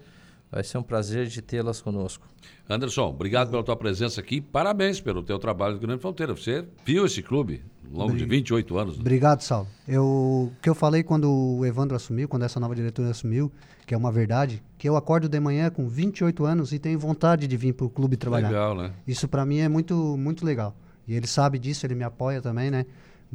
K: Vai ser um prazer de tê-las conosco.
A: Anderson, obrigado pela tua presença aqui. Parabéns pelo teu trabalho do Grande Fronteira. Você viu esse clube ao longo de 28 anos. Né?
L: Obrigado, Saulo. Eu, o que eu falei quando o Evandro assumiu, quando essa nova diretora assumiu, que é uma verdade, que eu acordo de manhã com 28 anos e tenho vontade de vir para o clube trabalhar.
A: Legal, né?
L: Isso para mim é muito, muito legal. E ele sabe disso, ele me apoia também, né?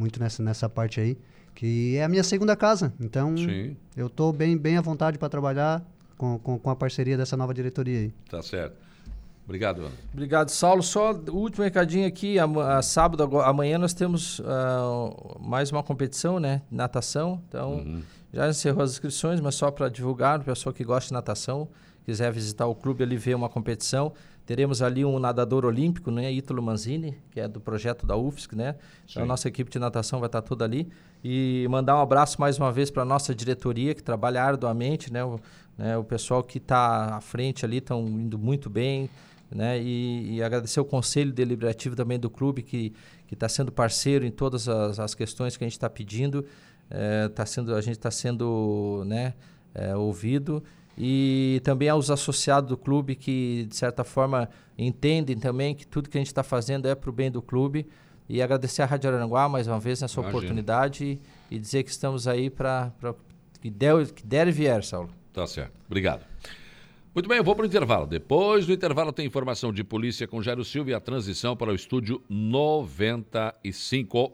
L: Muito nessa, nessa parte aí. Que é a minha segunda casa. Então, Sim. eu estou bem, bem à vontade para trabalhar com, com, com, a parceria dessa nova diretoria aí.
A: Tá certo. Obrigado, Ana.
K: Obrigado, Saulo. Só o último recadinho aqui. A, a sábado, agora, amanhã, nós temos uh, mais uma competição, né? Natação. Então, uhum. já encerrou as inscrições, mas só para divulgar, o pessoal que gosta de natação, quiser visitar o clube ali ver uma competição. Teremos ali um nadador olímpico, né, Ítalo Manzini, que é do projeto da UFSC, né? Então, a nossa equipe de natação vai estar toda ali. E mandar um abraço mais uma vez para a nossa diretoria, que trabalha arduamente, né? O, né, o pessoal que está à frente ali estão indo muito bem, né? E, e, agradecer o conselho deliberativo também do clube, que está sendo parceiro em todas as, as questões que a gente está pedindo. É, tá sendo, a gente está sendo né, é, ouvido e também aos associados do clube que, de certa forma, entendem também que tudo que a gente está fazendo é para o bem do clube. E agradecer a Rádio Aranguá mais uma vez nessa Imagina. oportunidade e, dizer que estamos aí para que der, que der e vier, Saulo.
A: Tá certo. Obrigado. Muito bem, eu vou para o intervalo. Depois do intervalo tem informação de polícia com Jairo Silva e a transição para o estúdio 95.